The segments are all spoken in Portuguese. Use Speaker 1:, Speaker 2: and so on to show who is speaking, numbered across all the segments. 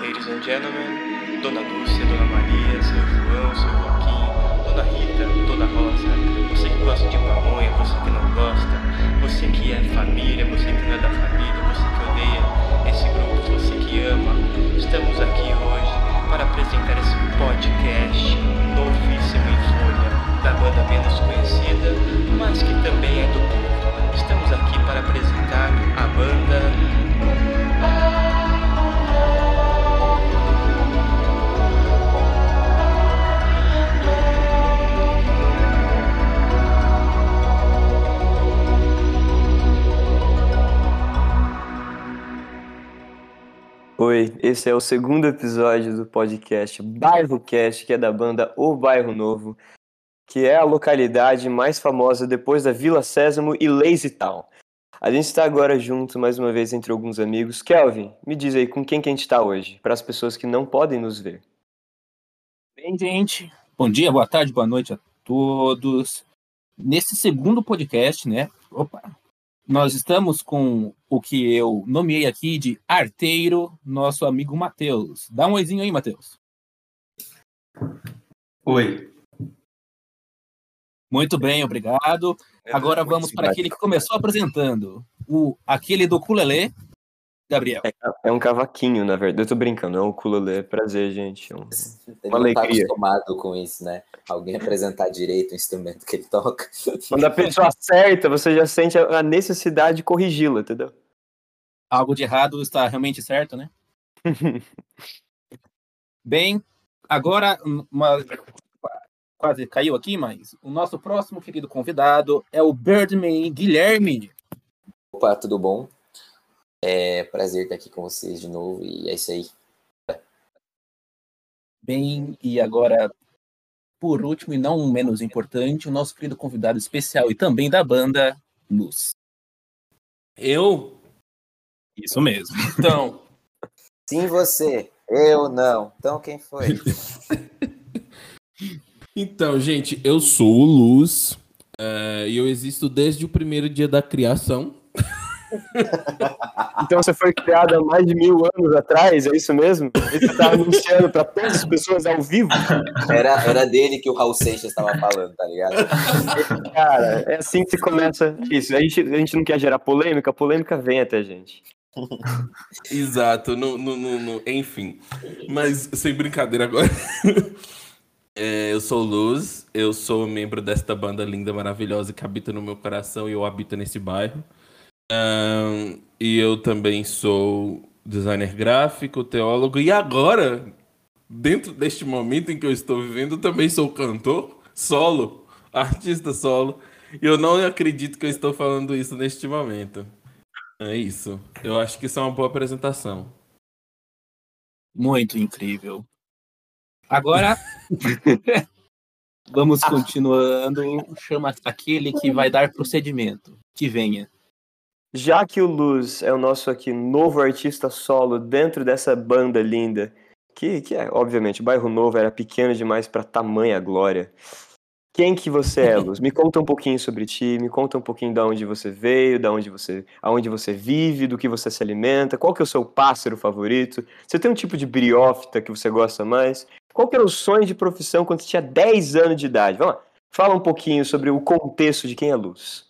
Speaker 1: Ladies and gentlemen, Dona Lúcia, Dona Maria, seu João, seu Joaquim, Dona Rita, Dona Rosa, você que gosta de pamonha, você que não gosta, você que é família, você que não é da família, você que odeia esse grupo, você que ama, estamos aqui hoje para apresentar esse podcast novíssimo em folha, da banda menos conhecida, mas que também é do povo. Estamos aqui para apresentar a banda
Speaker 2: Oi, esse é o segundo episódio do podcast Bairro Cast, que é da banda O Bairro Novo, que é a localidade mais famosa depois da Vila Sésamo e Lazy Town. A gente está agora junto mais uma vez entre alguns amigos. Kelvin, me diz aí com quem que a gente está hoje, para as pessoas que não podem nos ver.
Speaker 3: Bem, gente, bom dia, boa tarde, boa noite a todos. Nesse segundo podcast, né? Opa, nós estamos com o que eu nomeei aqui de arteiro, nosso amigo Matheus. Dá um oizinho aí, Matheus.
Speaker 4: Oi.
Speaker 3: Muito bem, obrigado. Agora vamos para aquele que começou apresentando, o aquele do ukulele, Gabriel.
Speaker 2: É, é um cavaquinho, na verdade. Eu tô brincando, é um ukulele. Prazer, gente. É um-
Speaker 5: Ele
Speaker 2: Uma
Speaker 5: não tá
Speaker 2: alegria.
Speaker 5: acostumado com isso, né? Alguém apresentar direito o instrumento que ele toca.
Speaker 2: Quando a pessoa acerta, você já sente a a necessidade de corrigi-la, entendeu?
Speaker 3: Algo de errado está realmente certo, né? Bem, agora uma quase caiu aqui, mas o nosso próximo querido convidado é o Birdman Guilherme.
Speaker 5: Opa, tudo bom? É prazer estar aqui com vocês de novo e é isso aí.
Speaker 3: Bem, e agora, por último e não menos importante, o nosso querido convidado especial e também da banda, Luz.
Speaker 4: Eu?
Speaker 3: Isso mesmo.
Speaker 4: Então,
Speaker 5: Sim, você. Eu não. Então quem foi?
Speaker 4: então, gente, eu sou o Luz eh, e eu existo desde o primeiro dia da criação.
Speaker 2: Então você foi criado há mais de mil anos atrás, é isso mesmo? E você tá anunciando para todas as pessoas ao vivo?
Speaker 5: Era, era dele que o Raul Seixas estava falando, tá ligado?
Speaker 2: Cara, é assim que se começa isso. A gente, a gente não quer gerar polêmica, a polêmica vem até a gente.
Speaker 4: Exato, no, no, no- no- enfim. Mas sem brincadeira agora. É, eu sou o Luz, eu sou membro desta banda linda, maravilhosa que habita no meu coração e eu habito nesse bairro. Ahn, e eu também sou designer gráfico, teólogo e agora, dentro deste momento em que eu estou vivendo, eu também sou cantor solo, artista solo. E eu não acredito que eu estou falando isso neste momento. É isso. Eu acho que isso é uma boa apresentação.
Speaker 3: Muito incrível. Agora, vamos continuando. Chama aquele que vai dar procedimento. Que venha.
Speaker 2: Já que o Luz é o nosso aqui novo artista solo dentro dessa banda linda, que, que é, obviamente, o bairro novo era pequeno demais para tamanha glória. Quem que você é, Luz? Me conta um pouquinho sobre ti, me conta um pouquinho de onde você veio, da onde você, aonde você vive, do que você se alimenta, qual que é o seu pássaro favorito? Você tem um tipo de briófita que você gosta mais? Qual que era o sonho de profissão quando você tinha 10 anos de idade? Vamos lá, fala um pouquinho sobre o contexto de quem é Luz.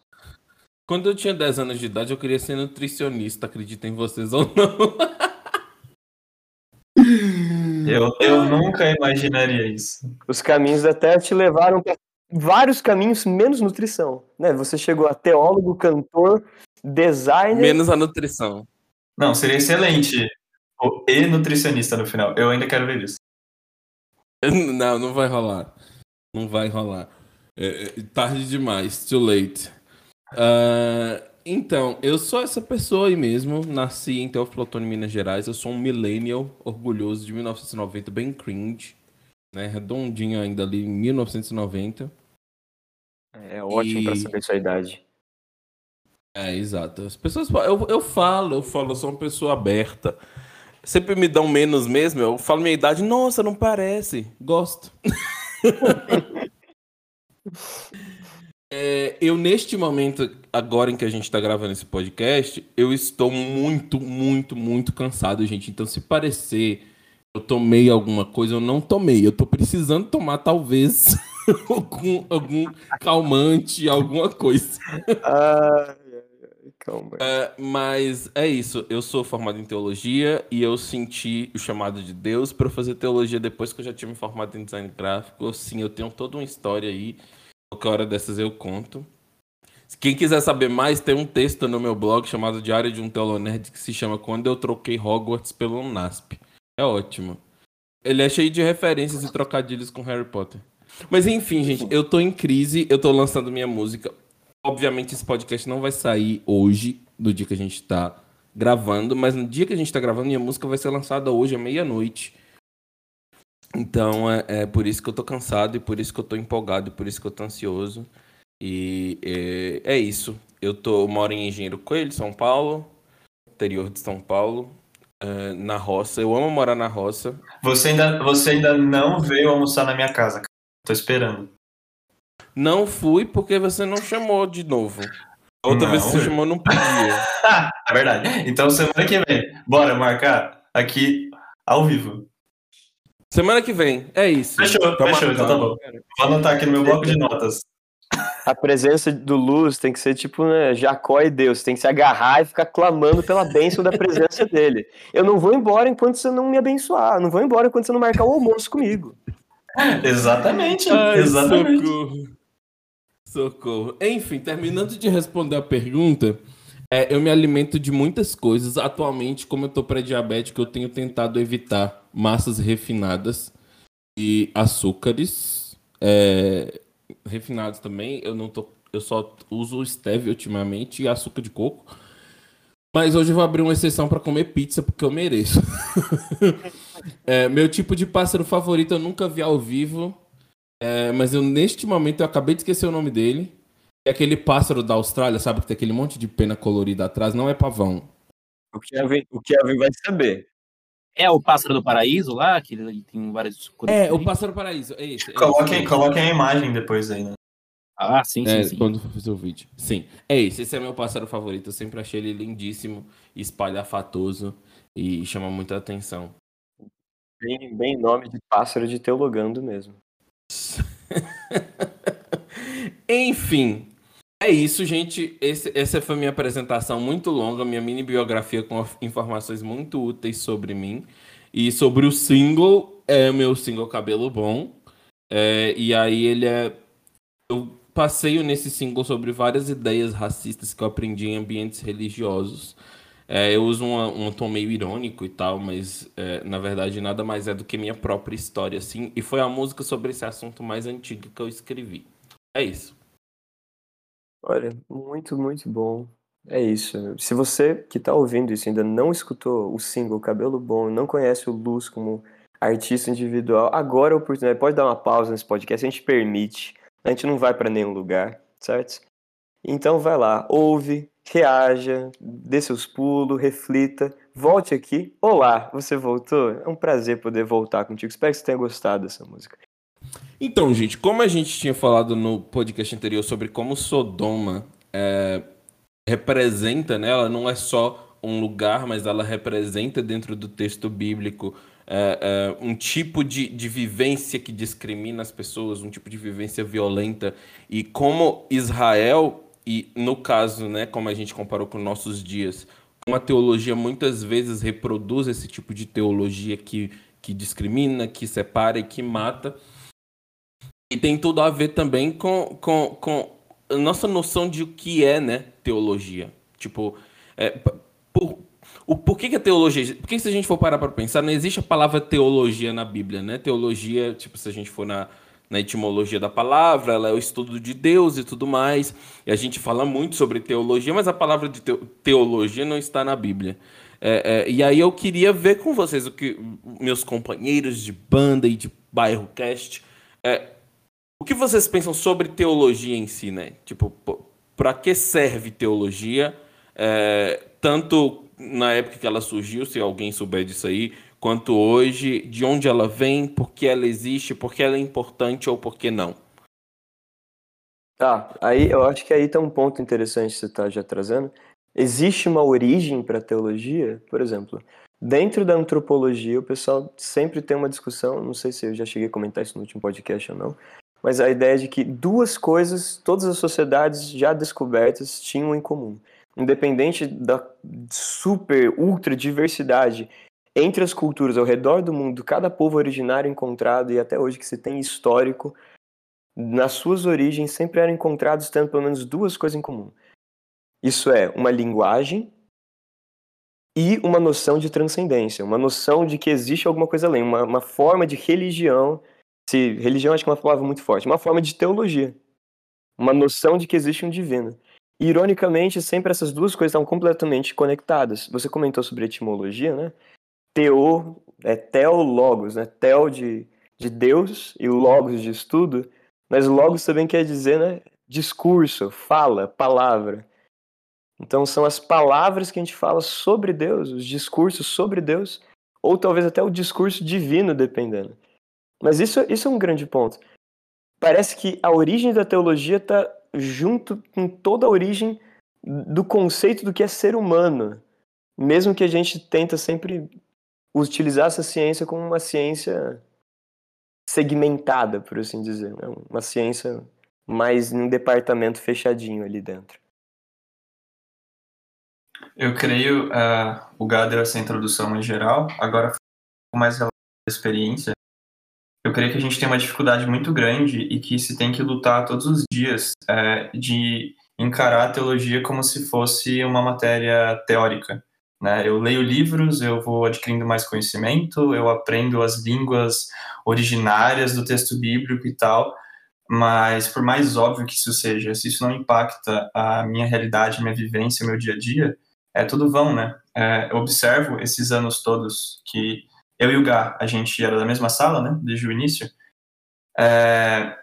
Speaker 4: Quando eu tinha 10 anos de idade, eu queria ser nutricionista, acreditem vocês ou não.
Speaker 6: Eu, eu nunca imaginaria isso.
Speaker 2: Os caminhos da Terra te levaram para vários caminhos, menos nutrição. Né? Você chegou a teólogo, cantor, designer.
Speaker 4: Menos a nutrição.
Speaker 6: Não, seria excelente. O e nutricionista no final. Eu ainda quero ver isso.
Speaker 4: Não, não vai rolar. Não vai rolar. É, é, tarde demais, too late. Ah, então, eu sou essa pessoa aí mesmo. Nasci em Teófilo Otoni, Minas Gerais. Eu sou um millennial orgulhoso de 1990, bem cringe. Né? Redondinho ainda ali em 1990.
Speaker 2: É ótimo
Speaker 4: E-
Speaker 2: para saber sua idade.
Speaker 4: É, exato. As pessoas eu, eu falo, eu falo, eu sou uma pessoa aberta. Sempre me dão menos mesmo, eu falo minha idade, nossa, não parece. Gosto. É, eu, neste momento, agora em que a gente tá gravando esse podcast, eu estou muito, muito, muito cansado, gente. Então, se parecer eu tomei alguma coisa, eu não tomei. Eu tô precisando tomar, talvez, algum, algum calmante, alguma coisa.
Speaker 2: Calma.
Speaker 4: É, mas é isso. Eu sou formado em teologia e eu senti o chamado de Deus para fazer teologia depois que eu já tinha me formado em design gráfico. Sim, eu tenho toda uma história aí. Qualquer hora dessas eu conto. Quem quiser saber mais, tem um texto no meu blog chamado Diário de um Telonerd que se chama Quando eu troquei Hogwarts pelo NASP. É ótimo. Ele é cheio de referências e trocadilhos com Harry Potter. Mas enfim, gente, eu tô em crise, eu tô lançando minha música. Obviamente esse podcast não vai sair hoje, do dia que a gente tá gravando, mas no dia que a gente tá gravando, minha música vai ser lançada hoje à meia-noite. Então é, é por isso que eu tô cansado e por isso que eu tô empolgado e por isso que eu tô ansioso. E é, é isso. Eu tô, eu moro em Engenheiro Coelho, São Paulo, interior de São Paulo, é, na roça. Eu amo morar na roça.
Speaker 6: Você ainda, você ainda não veio almoçar na minha casa, cara. Tô esperando.
Speaker 4: Não fui porque você não chamou de novo. A outra
Speaker 6: Não.
Speaker 4: vez que você chamou, não podia.
Speaker 6: é verdade. Então semana que vem, bora marcar aqui ao vivo.
Speaker 4: Semana que vem, é isso.
Speaker 6: Fechou,
Speaker 4: Tá
Speaker 6: fechou, então tá bom. Vou anotar aqui no meu bloco de notas.
Speaker 2: A presença do Luz tem que ser tipo né, Jacó e Deus, tem que se agarrar e ficar clamando pela bênção da presença dele. Eu não vou embora enquanto você não me abençoar, eu não vou embora enquanto você não marcar o almoço comigo.
Speaker 6: Exatamente,
Speaker 4: Ai,
Speaker 6: exatamente.
Speaker 4: socorro. Socorro. Enfim, terminando de responder a pergunta, é, eu me alimento de muitas coisas. Atualmente, como eu tô pré-diabético, eu tenho tentado evitar massas refinadas e açúcares. é, refinados também. Eu não tô. Eu só uso stevia ultimamente e açúcar de coco. Mas hoje eu vou abrir uma exceção para comer pizza porque eu mereço. É, meu tipo de pássaro favorito eu nunca vi ao vivo. É, mas eu, neste momento, eu acabei de esquecer o nome dele. É aquele pássaro da Austrália, sabe? Que tem aquele monte de pena colorida atrás. Não é pavão.
Speaker 2: O Kevin, o Kevin vai saber.
Speaker 3: É o pássaro do paraíso lá, que ele tem várias cores.
Speaker 4: É, o pássaro paraíso. É esse. é
Speaker 6: Coloquem, coloquem a imagem depois aí, né?
Speaker 3: Ah, sim, sim,
Speaker 4: É,
Speaker 3: sim.
Speaker 4: quando for fazer o vídeo. Sim, é esse. Esse é meu pássaro favorito. Eu sempre achei ele lindíssimo, espalhafatoso e chama muita atenção.
Speaker 2: Bem, bem nome de pássaro de teologando mesmo.
Speaker 4: Enfim, é isso, gente. Esse- essa foi minha apresentação muito longa, minha mini biografia com informações muito úteis sobre mim. E sobre o single, é o meu single Cabelo Bom. É, e aí ele é. Eu passeio nesse single sobre várias ideias racistas que eu aprendi em ambientes religiosos. É, eu uso uma- um tom meio irônico e tal, mas é, na verdade nada mais é do que minha própria história, assim. E foi a música sobre esse assunto mais antigo que eu escrevi. É isso.
Speaker 2: Olha, muito, muito bom. É isso. Se você que está ouvindo isso ainda não escutou o single Cabelo Bom, não conhece o Luz como artista individual, agora é a oportunidade. Pode dar uma pausa nesse podcast, a gente permite. A gente não vai para nenhum lugar, certo? Então vai lá, ouve, reaja, dê seus pulos, reflita, volte aqui. Olá, você voltou? É um prazer poder voltar contigo. Espero que você tenha gostado dessa música.
Speaker 4: Então, gente, como a gente tinha falado no podcast anterior sobre como Sodoma é, representa, né? Ela não é só um lugar, mas ela representa dentro do texto bíblico é, é, um tipo de, de vivência que discrimina as pessoas, um tipo de vivência violenta. E como Israel, e no caso, né, como a gente comparou com nossos dias, como a teologia muitas vezes reproduz esse tipo de teologia que, que discrimina, que separa e que mata. E tem tudo a ver também com, com, com a nossa noção de o que é, né, teologia. Tipo, é, por, o, por que, que a teologia... Por que que se a gente for parar para pensar, não existe a palavra teologia na Bíblia, né? Teologia, tipo, se a gente for na, na etimologia da palavra, ela é o estudo de Deus e tudo mais. E a gente fala muito sobre teologia, mas a palavra de teo- teologia não está na Bíblia. É, é, e aí eu queria ver com vocês o que meus companheiros de banda e de bairro cast... É, o que vocês pensam sobre teologia em si, né? Tipo, para que serve teologia? É, tanto na época que ela surgiu, se alguém souber disso aí, quanto hoje, de onde ela vem, por que ela existe, por que ela é importante ou por que não.
Speaker 2: Tá, aí eu acho que aí tá um ponto interessante que você está já trazendo. Existe uma origem para a teologia? Por exemplo, Dentro da antropologia, o pessoal sempre tem uma discussão, não sei se eu já cheguei a comentar isso no último podcast ou não, mas a ideia de que duas coisas todas as sociedades já descobertas tinham em comum. Independente da super, ultra diversidade entre as culturas ao redor do mundo, cada povo originário encontrado e até hoje que se tem histórico, nas suas origens sempre eram encontrados tendo pelo menos duas coisas em comum. Isso é uma linguagem e uma noção de transcendência, uma noção de que existe alguma coisa além, uma, uma forma de religião se religião acho que é uma palavra muito forte, uma forma de teologia, uma noção de que existe um divino. E, ironicamente, sempre essas duas coisas estão completamente conectadas. Você comentou sobre etimologia, né? Teo é teologos, né? Teo de, de Deus e o logos de estudo, mas logos também quer dizer, né? Discurso, fala, palavra. Então são as palavras que a gente fala sobre Deus, os discursos sobre Deus, ou talvez até o discurso divino, dependendo. Mas isso, isso é um grande ponto. Parece que a origem da teologia está junto com toda a origem do conceito do que é ser humano. Mesmo que a gente tenta sempre utilizar essa ciência como uma ciência segmentada, por assim dizer. Né? Uma ciência mais em um departamento fechadinho ali dentro.
Speaker 6: Eu creio, uh, o Gader, essa introdução em geral, agora mais relacionado à experiência, eu creio que a gente tem uma dificuldade muito grande e que se tem que lutar todos os dias é, de encarar a teologia como se fosse uma matéria teórica. Né? Eu leio livros, eu vou adquirindo mais conhecimento, eu aprendo as línguas originárias do texto bíblico e tal, mas por mais óbvio que isso seja, se isso não impacta a minha realidade, a minha vivência, o meu dia a dia, é tudo vão, né? É, eu observo esses anos todos que eu e o Gá, a gente era da mesma sala, né, desde o início, é,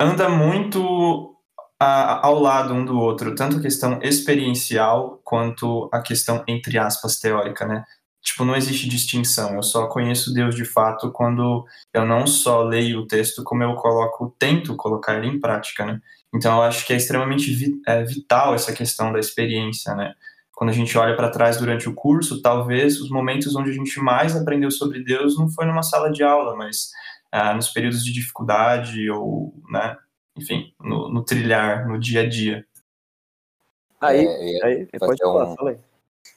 Speaker 6: anda muito a, ao lado um do outro, tanto a questão experiencial quanto a questão, entre aspas, teórica, né? Tipo, não existe distinção, eu só conheço Deus de fato quando eu não só leio o texto, como eu coloco, tento colocar ele em prática, né? Então, eu acho que é extremamente vi, é, vital essa questão da experiência, né? Quando a gente olha para trás durante o curso, talvez os momentos onde a gente mais aprendeu sobre Deus não foi numa sala de aula, mas ah, nos períodos de dificuldade ou, né, enfim, no, no trilhar, no dia a dia.
Speaker 2: Aí, é, aí pode falar,
Speaker 5: um... fala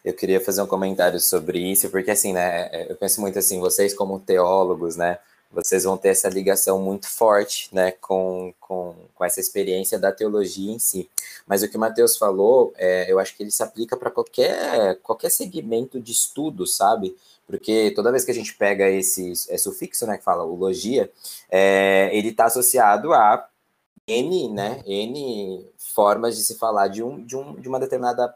Speaker 5: Eu queria fazer um comentário sobre isso, porque assim, né, é, eu penso muito assim, vocês como teólogos, né, vocês vão ter essa ligação muito forte né, com, com, com essa experiência da teologia em si. Mas o que o Matheus falou, é, eu acho que ele se aplica para qualquer, qualquer segmento de estudo, sabe? Porque toda vez que a gente pega esse, esse sufixo, né, que fala o logia, é, ele está associado a N, né, N formas de se falar de, um, de, um, de uma determinada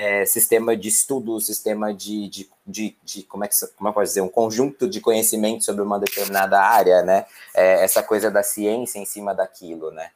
Speaker 5: é, sistema de estudo, sistema de, de, de, de, como é que como eu posso dizer, um conjunto de conhecimento sobre uma determinada área, né? É, essa coisa da ciência em cima daquilo, né?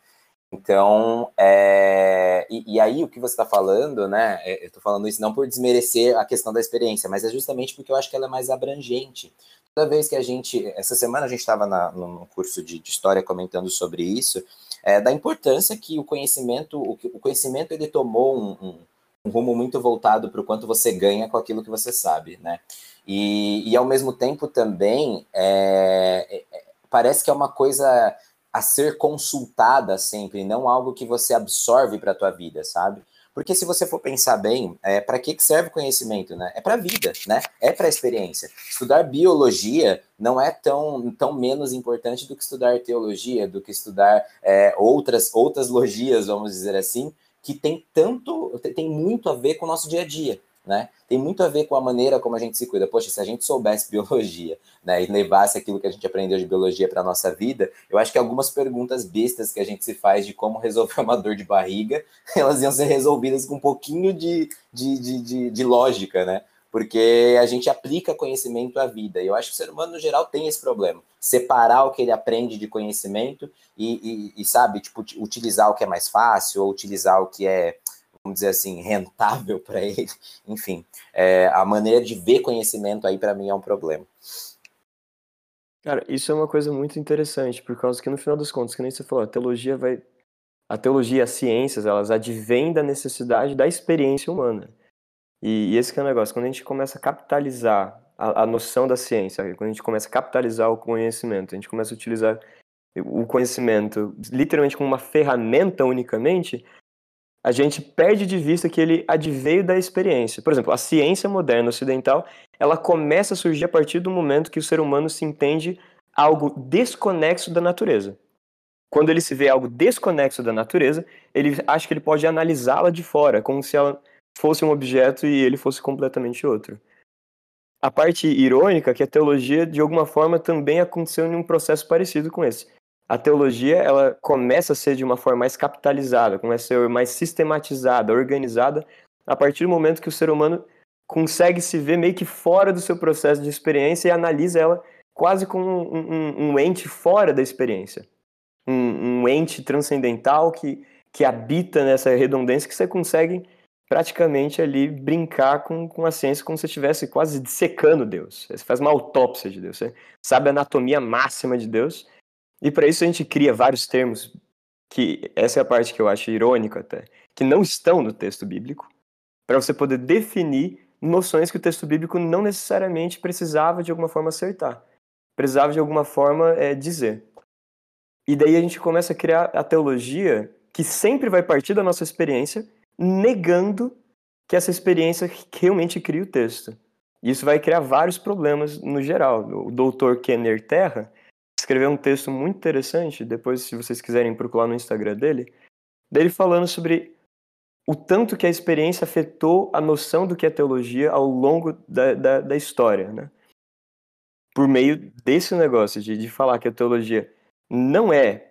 Speaker 5: Então, é, e, e, aí o que você está falando, né? É, eu estou falando isso não por desmerecer a questão da experiência, mas é justamente porque eu acho que ela é mais abrangente. Toda vez que a gente, essa semana a gente estava no curso de, de, história comentando sobre isso, é, da importância que o conhecimento, o, o conhecimento ele tomou um, um um rumo muito voltado para o quanto você ganha com aquilo que você sabe, né? E, e ao mesmo tempo também é, é, é, parece que é uma coisa a ser consultada sempre, não algo que você absorve para a tua vida, sabe? Porque se você for pensar bem, é, para que, que serve o conhecimento, né? É para a vida, né? É para a experiência. Estudar biologia não é tão, tão menos importante do que estudar teologia, do que estudar é, outras, outras logias, vamos dizer assim, que tem tanto, tem muito a ver com o nosso dia a dia, né? Tem muito a ver com a maneira como a gente se cuida. Poxa, se a gente soubesse biologia, né, e levasse aquilo que a gente aprendeu de biologia para a nossa vida, eu acho que algumas perguntas bestas que a gente se faz de como resolver uma dor de barriga, elas iam ser resolvidas com um pouquinho de, de, de, de, de lógica, né? Porque a gente aplica conhecimento à vida. E eu acho que o ser humano, no geral, tem esse problema. Separar o que ele aprende de conhecimento e, e, e, sabe, tipo, utilizar o que é mais fácil ou utilizar o que é, vamos dizer assim, rentável para ele. Enfim, é, a maneira de ver conhecimento aí, para mim, é um problema.
Speaker 2: Cara, isso é uma coisa muito interessante, por causa que, no final das contas, que nem você falou, a teologia vai... A teologia, as ciências, elas advêm da necessidade da experiência humana. E, e esse é o negócio, quando a gente começa a capitalizar a, a noção da ciência, quando a gente começa a capitalizar o conhecimento, a gente começa a utilizar o conhecimento literalmente como uma ferramenta unicamente, a gente perde de vista que ele adveio da experiência. Por exemplo, a ciência moderna ocidental, ela começa a surgir a partir do momento que o ser humano se entende algo desconexo da natureza. Quando ele se vê algo desconexo da natureza, ele acha que ele pode analisá-la de fora, como se ela fosse um objeto e ele fosse completamente outro. A parte irônica é que a teologia, de alguma forma, também aconteceu em um processo parecido com esse. A teologia, ela começa a ser de uma forma mais capitalizada, começa a ser mais sistematizada, organizada, a partir do momento que o ser humano consegue se ver meio que fora do seu processo de experiência e analisa ela quase como um, um, um ente fora da experiência. Um, um, ente transcendental que, que habita nessa redundância que você consegue praticamente ali brincar com, com a ciência como se estivesse quase dissecando Deus. Você faz uma autópsia de Deus, você sabe a anatomia máxima de Deus. E para isso a gente cria vários termos que essa é a parte que eu acho irônica até, que não estão no texto bíblico, para você poder definir noções que o texto bíblico não necessariamente precisava de alguma forma acertar precisava de alguma forma é, dizer. E daí a gente começa a criar a teologia que sempre vai partir da nossa experiência, negando que essa experiência realmente cria o texto. Isso vai criar vários problemas no geral. O doutor Kenner Terra escreveu um texto muito interessante, depois se vocês quiserem procurar no Instagram dele, dele falando sobre o tanto que a experiência afetou a noção do que é teologia ao longo da, da, da história, né? por meio desse negócio de, de falar que a teologia não é,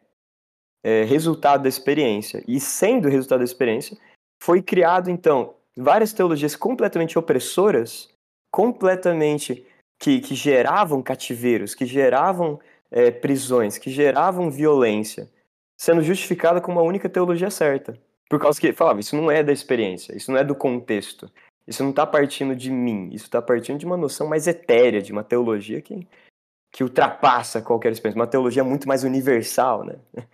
Speaker 2: é resultado da experiência, e sendo resultado da experiência, foi criado, então, várias teologias completamente opressoras, completamente que, que geravam cativeiros, que geravam é, prisões, que geravam violência, sendo justificada como a única teologia certa. Por causa que falava, isso não é da experiência, isso não é do contexto, isso não está partindo de mim, isso está partindo de uma noção mais etérea, de uma teologia que, que ultrapassa qualquer experiência, uma teologia muito mais universal, né?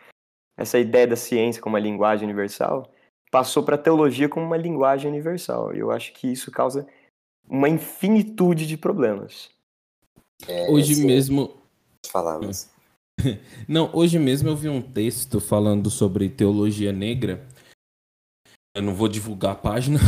Speaker 2: Essa ideia da ciência como uma linguagem universal passou para a teologia como uma linguagem universal. E eu acho que isso causa uma infinitude de problemas.
Speaker 4: É, hoje esse... mesmo.
Speaker 5: Falamos.
Speaker 4: Não, hoje mesmo eu vi um texto falando sobre teologia negra. Eu não vou divulgar a página,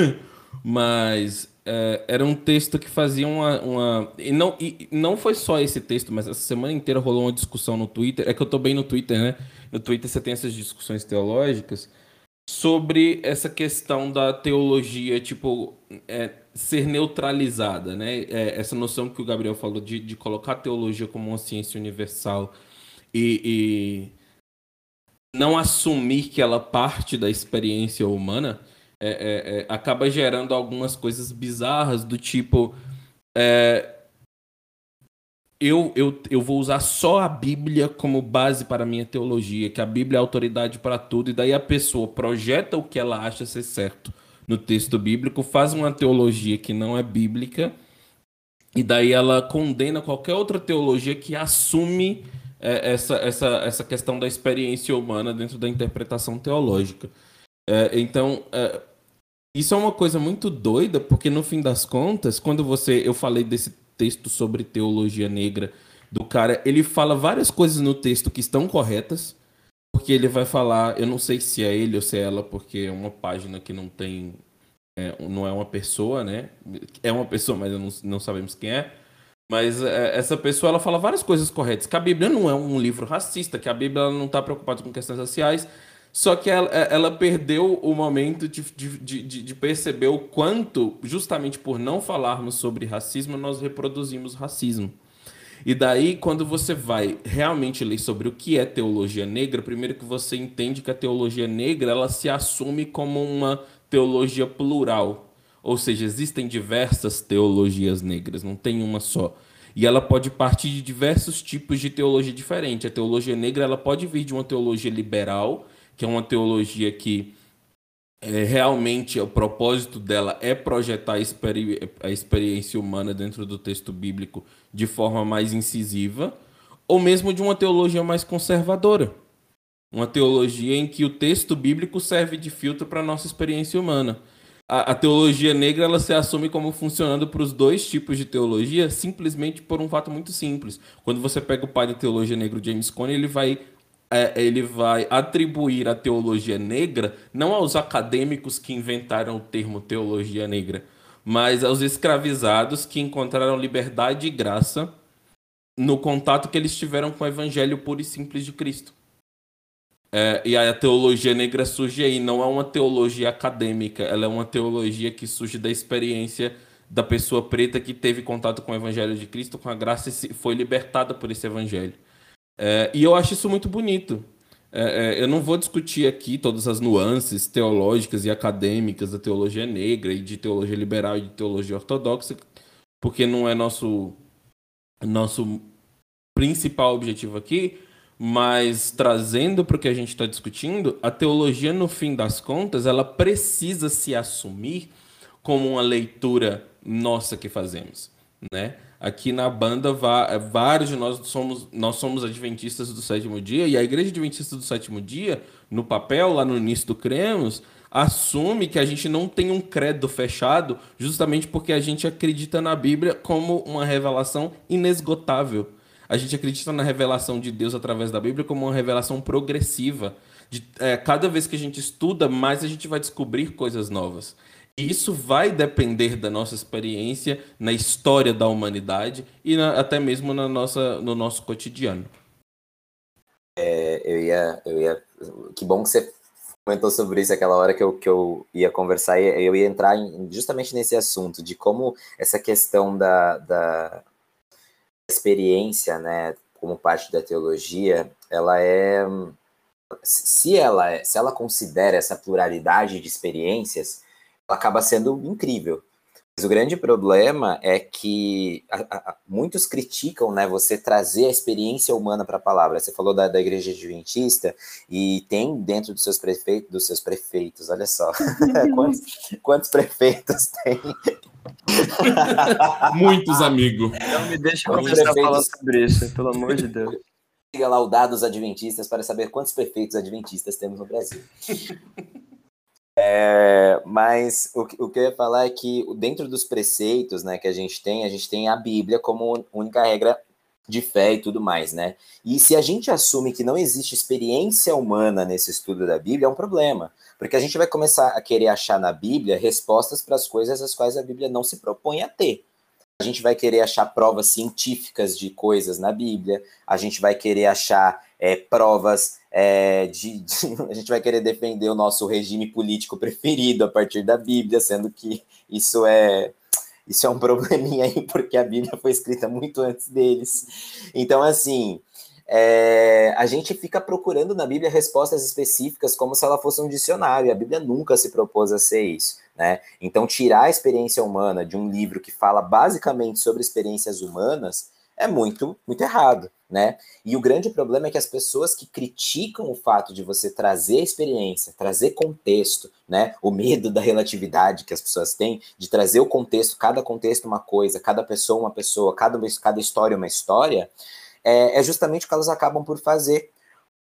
Speaker 4: Mas é, era um texto que fazia uma. uma... E, não, e não foi só esse texto, mas essa semana inteira rolou uma discussão no Twitter. É que eu tô bem no Twitter, né? No Twitter você tem essas discussões teológicas sobre essa questão da teologia, tipo, é, ser neutralizada, né? É, essa noção que o Gabriel falou de, de colocar a teologia como uma ciência universal e, e não assumir que ela parte da experiência humana é, é, é, acaba gerando algumas coisas bizarras do tipo. É, eu, eu, eu vou usar só a Bíblia como base para a minha teologia, que a Bíblia é autoridade para tudo, e daí a pessoa projeta o que ela acha ser certo no texto bíblico, faz uma teologia que não é bíblica, e daí ela condena qualquer outra teologia que assume é, essa, essa, essa questão da experiência humana dentro da interpretação teológica. É, então, é, isso é uma coisa muito doida, porque no fim das contas, quando você. Eu falei desse texto sobre teologia negra do cara, ele fala várias coisas no texto que estão corretas, porque ele vai falar, eu não sei se é ele ou se é ela, porque é uma página que não tem. É, não é uma pessoa, né? É uma pessoa, mas não, não sabemos quem é. Mas é, essa pessoa ela fala várias coisas corretas. Que a Bíblia não é um livro racista, que a Bíblia não está preocupada com questões raciais, só que ela, é, ela perdeu o momento de, de, de, de, perceber o quanto, justamente por não falarmos sobre racismo, nós reproduzimos racismo. E daí, quando você vai realmente ler sobre o que é teologia negra, primeiro que você entende que a teologia negra ela se assume como uma teologia plural. Ou seja, existem diversas teologias negras, não tem uma só. E ela pode partir de diversos tipos de teologia diferente. A teologia negra ela pode vir de uma teologia liberal, que é uma teologia que é, realmente o propósito dela é projetar a, experi a experiência humana dentro do texto bíblico de forma mais incisiva, ou mesmo de uma teologia mais conservadora. Uma teologia em que o texto bíblico serve de filtro para a nossa experiência humana. a, a, teologia negra ela se assume como funcionando para os dois tipos de teologia, simplesmente por um fato muito simples. Quando você pega o pai da teologia negra, James Cone, ele vai é, ele vai atribuir a teologia negra não aos acadêmicos que inventaram o termo teologia negra, mas aos escravizados que encontraram liberdade e graça no contato que eles tiveram com o evangelho puro e simples de Cristo. É, e a teologia negra surge aí, não é uma teologia acadêmica, ela é uma teologia que surge da experiência da pessoa preta que teve contato com o evangelho de Cristo, com a graça e foi libertada por esse evangelho. É, e eu acho isso muito bonito. É, é, eu não vou discutir aqui todas as nuances teológicas e acadêmicas da teologia negra e de teologia liberal e de teologia ortodoxa, porque não é nosso, nosso principal objetivo aqui, mas trazendo para o que a gente está discutindo, a teologia, no fim das contas, ela precisa se assumir como uma leitura nossa que fazemos, né? Aqui na banda, vários de nós somos, nós somos adventistas do sétimo dia, e a Igreja Adventista do sétimo dia, no papel, lá no início do Cremos, assume que a gente não tem um credo fechado, justamente porque a gente acredita na Bíblia como uma revelação inesgotável. A gente acredita na revelação de Deus através da Bíblia como uma revelação progressiva. De, é, cada vez que a gente estuda, mais a gente vai descobrir coisas novas isso vai depender da nossa experiência na história da humanidade e na, até mesmo na nossa, no nosso cotidiano.
Speaker 5: É, eu ia, eu ia. Que bom que você comentou sobre isso aquela hora que eu, que eu ia conversar, eu ia entrar em, justamente nesse assunto de como essa questão da, da experiência, né, como parte da teologia, ela é se ela é, se ela considera essa pluralidade de experiências, acaba sendo incrível. Mas o grande problema é que a, a, muitos criticam né, você trazer a experiência humana para a palavra. Você falou da, da igreja adventista e tem dentro dos seus prefeitos, dos seus prefeitos, olha só, quantos, quantos prefeitos tem?
Speaker 4: Muitos, amigo.
Speaker 2: Não me deixa começar a falar sobre isso, pelo amor de Deus.
Speaker 5: Siga lá o dados adventistas para saber quantos prefeitos adventistas temos no Brasil. É, mas o, o, que eu ia falar é que dentro dos preceitos né, que a gente tem, a gente tem a Bíblia como única regra de fé e tudo mais, né? E se a gente assume que não existe experiência humana nesse estudo da Bíblia, é um problema, porque a gente vai começar a querer achar na Bíblia respostas para as coisas as quais a Bíblia não se propõe a ter. A gente vai querer achar provas científicas de coisas na Bíblia, a gente vai querer achar é, provas é, de, de, a gente vai querer defender o nosso regime político preferido a partir da Bíblia, sendo que isso é isso é um probleminha aí, porque a Bíblia foi escrita muito antes deles. Então, assim, é, a gente fica procurando na Bíblia respostas específicas como se ela fosse um dicionário, a Bíblia nunca se propôs a ser isso. Né? Então, tirar a experiência humana de um livro que fala basicamente sobre experiências humanas é muito, muito errado, né? E o grande problema é que as pessoas que criticam o fato de você trazer experiência, trazer contexto, né? O medo da relatividade que as pessoas têm de trazer o contexto, cada contexto uma coisa, cada pessoa uma pessoa, cada, cada história uma história, é, é justamente o que elas acabam por fazer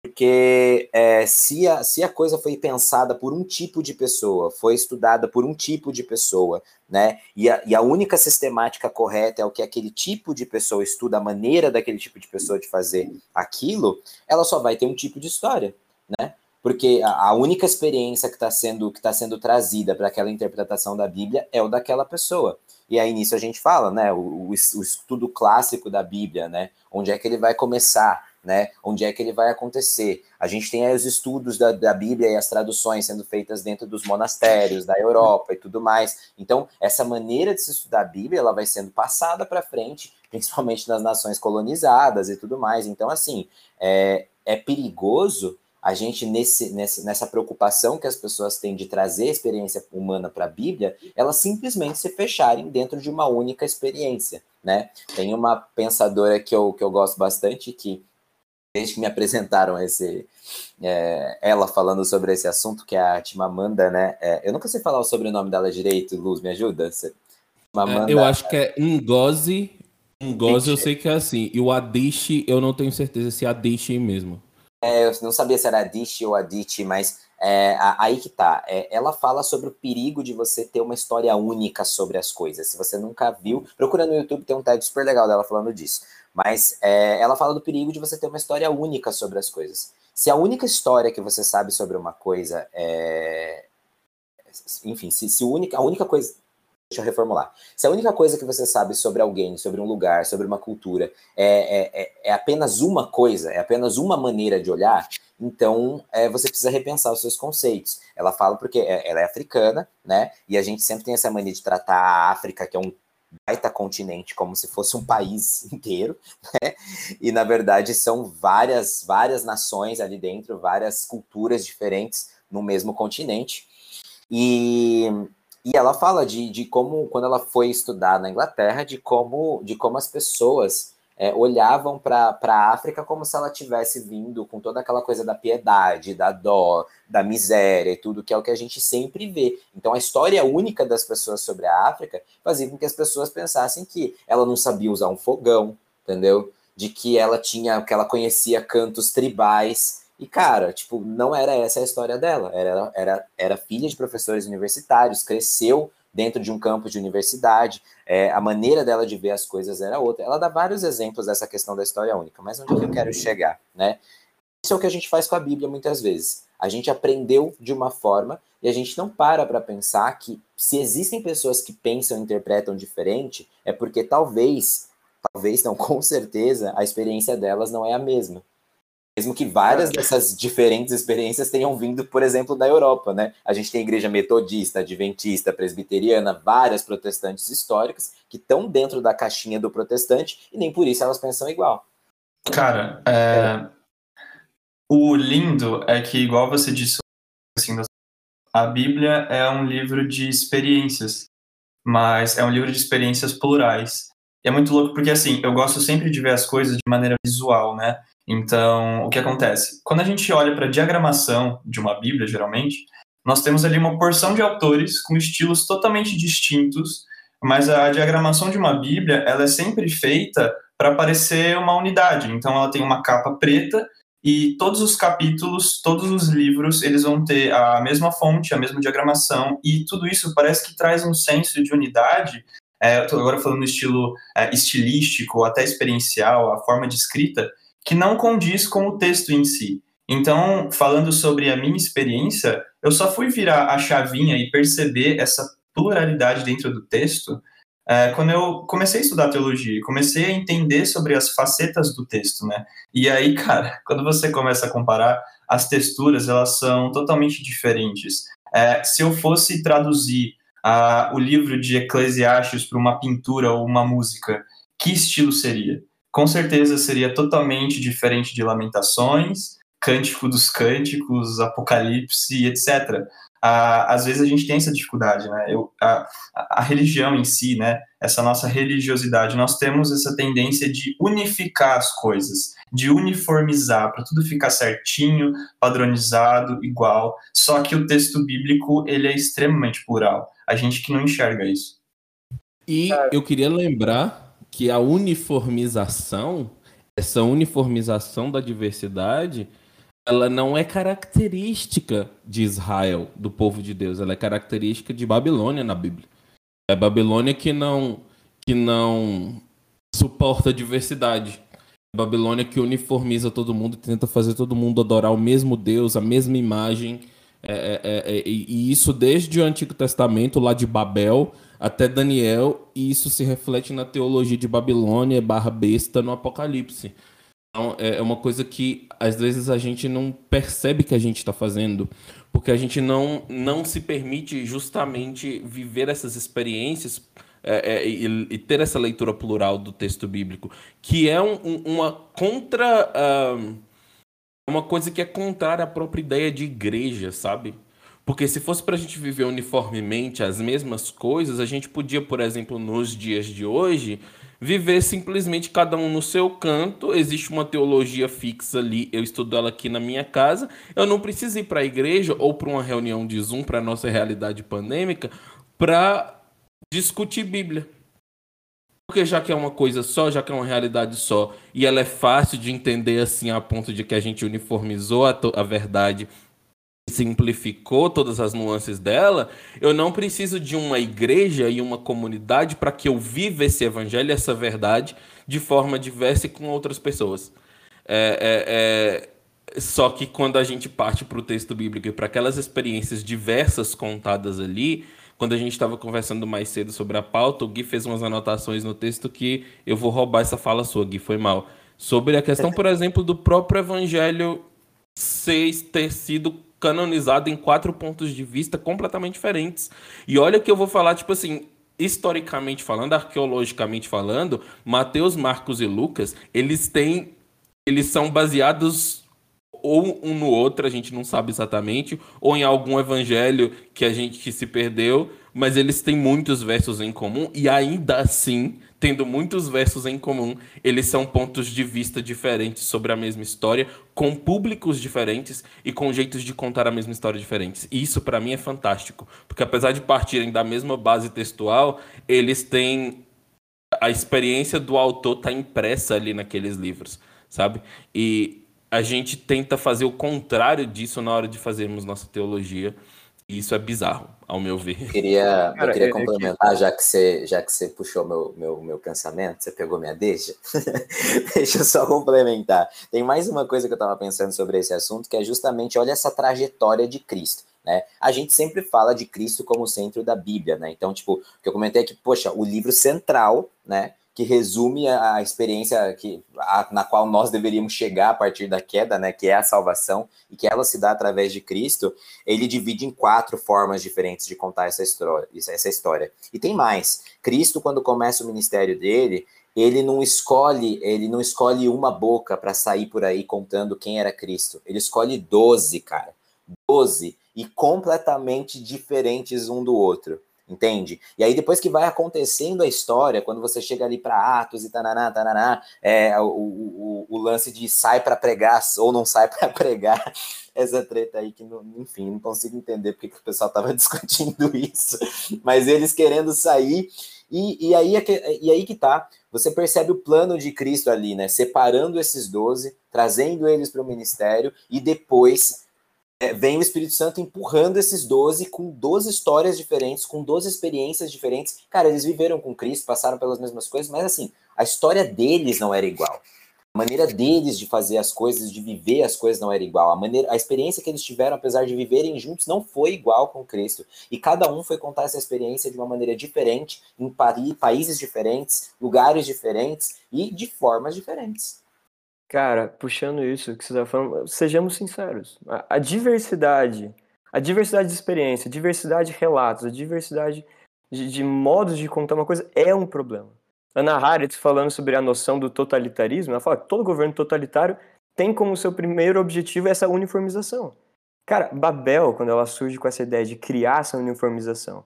Speaker 5: porque é, se, a, se a coisa foi pensada por um tipo de pessoa, foi estudada por um tipo de pessoa, né? E a, e a única sistemática correta é o que aquele tipo de pessoa estuda, a maneira daquele tipo de pessoa de fazer aquilo, ela só vai ter um tipo de história, né? Porque a, a única experiência que está sendo, que tá sendo trazida para aquela interpretação da Bíblia é o daquela pessoa. E aí nisso a gente fala, né? O, o, o estudo clássico da Bíblia, né? Onde é que ele vai começar? Né? Onde é que ele vai acontecer? A gente tem aí os estudos da, da Bíblia e as traduções sendo feitas dentro dos monastérios da Europa e tudo mais. Então, essa maneira de se estudar a Bíblia, ela vai sendo passada para frente, principalmente nas nações colonizadas e tudo mais. Então, assim, é, é perigoso a gente, nesse, nessa preocupação que as pessoas têm de trazer a experiência humana para a Bíblia, elas simplesmente se fecharem dentro de uma única experiência, né? Tem uma pensadora que eu, que eu gosto bastante, que desde que me apresentaram esse, é, ela falando sobre esse assunto, que é a Timamanda, né? É, eu nunca sei falar o sobrenome dela direito, Luz, me ajuda? Você,
Speaker 4: Timamanda, é, eu acho que é Ngozi. Ngozi eu sei que é assim. E o Adichie, eu não tenho certeza se é Adichie mesmo.
Speaker 5: É, eu não sabia se era Adichie ou Adichie, mas é, aí que tá. É, ela fala sobre o perigo de você ter uma história única sobre as coisas. Se você nunca viu, procura no YouTube, tem um TED super legal dela falando disso. Mas é, ela fala do perigo de você ter uma história única sobre as coisas. Se a única história que você sabe sobre uma coisa é. Enfim, se, se única, a única coisa. Deixa eu reformular. Se a única coisa que você sabe sobre alguém, sobre um lugar, sobre uma cultura, é, é, é, é apenas uma coisa, é apenas uma maneira de olhar, então é, você precisa repensar os seus conceitos. Ela fala porque é, ela é africana, né? E a gente sempre tem essa mania de tratar a África, que é um baita continente, como se fosse um país inteiro, né? E na verdade são várias, várias nações ali dentro, várias culturas diferentes no mesmo continente. E e ela fala de, de como, quando ela foi estudar na Inglaterra, de como, de como as pessoas é, olhavam para a África como se ela tivesse vindo com toda aquela coisa da piedade, da dó, da miséria e tudo, que é o que a gente sempre vê. Então, a história única das pessoas sobre a África fazia com que as pessoas pensassem que ela não sabia usar um fogão, entendeu? De que ela tinha, que ela conhecia cantos tribais e, cara, tipo, não era essa a história dela. Era, era, era filha de professores universitários, cresceu dentro de um campo de universidade, é, a maneira dela de ver as coisas era outra. Ela dá vários exemplos dessa questão da história única, mas onde é que eu quero chegar, né? Isso é o que a gente faz com a Bíblia muitas vezes. A gente aprendeu de uma forma e a gente não para para pensar que se existem pessoas que pensam e interpretam diferente, é porque talvez, talvez não, com certeza, a experiência delas não é a mesma. Mesmo que várias dessas diferentes experiências tenham vindo, por exemplo, da Europa, né? A gente tem igreja metodista, adventista, presbiteriana, várias protestantes históricas que estão dentro da caixinha do protestante e nem por isso elas pensam igual.
Speaker 6: Cara, é... o lindo é que, igual você disse, assim, a Bíblia é um livro de experiências, mas é um livro de experiências plurais. É muito louco porque, assim, eu gosto sempre de ver as coisas de maneira visual, né? Então, o que acontece? Quando a gente olha para a diagramação de uma Bíblia, geralmente, nós temos ali uma porção de autores com estilos totalmente distintos, mas a diagramação de uma Bíblia, ela é sempre feita para parecer uma unidade. Então, ela tem uma capa preta e todos os capítulos, todos os livros, eles vão ter a mesma fonte, a mesma diagramação, e tudo isso parece que traz um senso de unidade. É, eu agora falando no estilo é, estilístico, até experiencial, a forma de escrita, que não condiz com o texto em si. Então, falando sobre a minha experiência, eu só fui virar a chavinha e perceber essa pluralidade dentro do texto é, quando eu comecei a estudar teologia, comecei a entender sobre as facetas do texto, né? E aí, cara, quando você começa a comparar, as texturas, elas são totalmente diferentes. É, se eu fosse traduzir a, o livro de Eclesiastes para uma pintura ou uma música, que estilo seria? com certeza seria totalmente diferente de Lamentações, Cântico dos Cânticos, Apocalipse, etc. Ah, às vezes a gente tem essa dificuldade, né? Eu, a, a religião em si, né? Essa nossa religiosidade, nós temos essa tendência de unificar as coisas, de uniformizar, para tudo ficar certinho, padronizado, igual. Só que o texto bíblico ele é extremamente plural. A gente que não enxerga isso.
Speaker 4: E eu queria lembrar que a uniformização, essa uniformização da diversidade, ela não é característica de Israel, do povo de Deus, ela é característica de Babilônia na Bíblia. É Babilônia que não que não suporta a diversidade. É Babilônia que uniformiza todo mundo e tenta fazer todo mundo adorar o mesmo Deus, a mesma imagem. É, é, é, é e isso desde o Antigo Testamento, lá de Babel, até Daniel, e isso se reflete na teologia de Babilônia barra besta no Apocalipse. Então, é, é uma coisa que às vezes a gente não percebe que a gente está fazendo, porque a gente não, não se permite justamente viver essas experiências é, é, e, e, ter essa leitura plural do texto bíblico, que é um, um, uma contra. Uh, uma coisa que é contrária à própria ideia de igreja, sabe? Porque se fosse para a gente viver uniformemente as mesmas coisas, a gente podia, por exemplo, nos dias de hoje, viver simplesmente cada um no seu canto. Existe uma teologia fixa ali, eu estudo ela aqui na minha casa. Eu não preciso ir para a igreja ou para uma reunião de Zoom para nossa realidade pandêmica para discutir Bíblia. Porque já que é uma coisa só, já que é uma realidade só, e ela é fácil de entender assim a ponto de que a gente uniformizou a, a verdade simplificou todas as nuances dela, eu não preciso de uma igreja e uma comunidade para que eu viva esse evangelho, essa verdade, de forma diversa e com outras pessoas. É, é, é... Só que quando a gente parte para o texto bíblico e para aquelas experiências diversas contadas ali, quando a gente estava conversando mais cedo sobre a pauta, o Gui fez umas anotações no texto que eu vou roubar essa fala sua, Gui, foi mal. Sobre a questão, por exemplo, do próprio evangelho ser, ter sido canonizado em quatro pontos de vista completamente diferentes. E olha que eu vou falar, tipo assim, historicamente falando, arqueologicamente falando, Mateus, Marcos e Lucas, eles têm. Eles são baseados ou um no outro, a gente não sabe exatamente, ou em algum evangelho que a gente se perdeu, mas eles têm muitos versos em comum e ainda assim, tendo muitos versos em comum, eles são pontos de vista diferentes sobre a mesma história, com públicos diferentes e com jeitos de contar a mesma história diferentes. E isso para mim é fantástico, porque apesar de partirem da mesma base textual, eles têm a experiência do autor tá impressa ali naqueles livros, sabe? E a gente tenta fazer o contrário disso na hora de fazermos nossa teologia. E isso é bizarro, ao meu ver.
Speaker 5: Eu queria, Cara, eu queria complementar, já que você, já que você puxou meu, meu, meu pensamento, você pegou minha deixa. Deixa eu só complementar. Tem mais uma coisa que eu estava pensando sobre esse assunto, que é justamente, olha essa trajetória de Cristo. Né? A gente sempre fala de Cristo como centro da Bíblia, né? Então, tipo, o que eu comentei é que, poxa, o livro central, né? Que resume a, experiência que, a, na qual nós deveríamos chegar a partir da queda, né, que é a salvação, e que ela se dá através de Cristo, ele divide em quatro formas diferentes de contar essa história. Essa história. E tem mais. Cristo, quando começa o ministério dele, ele não escolhe, ele não escolhe uma boca para sair por aí contando quem era Cristo. Ele escolhe doze, cara. Doze e completamente diferentes um do outro entende? E aí depois que vai acontecendo a história, quando você chega ali para Atos e tananá, tananá, é, o, o, o lance de sai para pregar ou não sai para pregar, essa treta aí que, não, enfim, não consigo entender porque que o pessoal tava discutindo isso, mas eles querendo sair, e, e, aí, é e aí que tá, você percebe o plano de Cristo ali, né, separando esses doze, trazendo eles para o ministério, e depois é, vem o Espírito Santo empurrando esses 12 com 12 histórias diferentes, com 12 experiências diferentes. Cara, eles viveram com Cristo, passaram pelas mesmas coisas, mas assim, a história deles não era igual. A maneira deles de fazer as coisas, de viver as coisas não era igual. A maneira, a experiência que eles tiveram, apesar de viverem juntos, não foi igual com Cristo. E cada um foi contar essa experiência de uma maneira diferente, em países diferentes, lugares diferentes e de formas diferentes.
Speaker 2: Cara, puxando isso que você estava falando, sejamos sinceros. A, a, diversidade, a diversidade de experiência, a diversidade de relatos, a diversidade de, de, modos de contar uma coisa é um problema. Ana Haaretz, falando sobre a noção do totalitarismo, ela fala que todo governo totalitário tem como seu primeiro objetivo essa uniformização. Cara, Babel, quando ela surge com essa ideia de criar essa uniformização,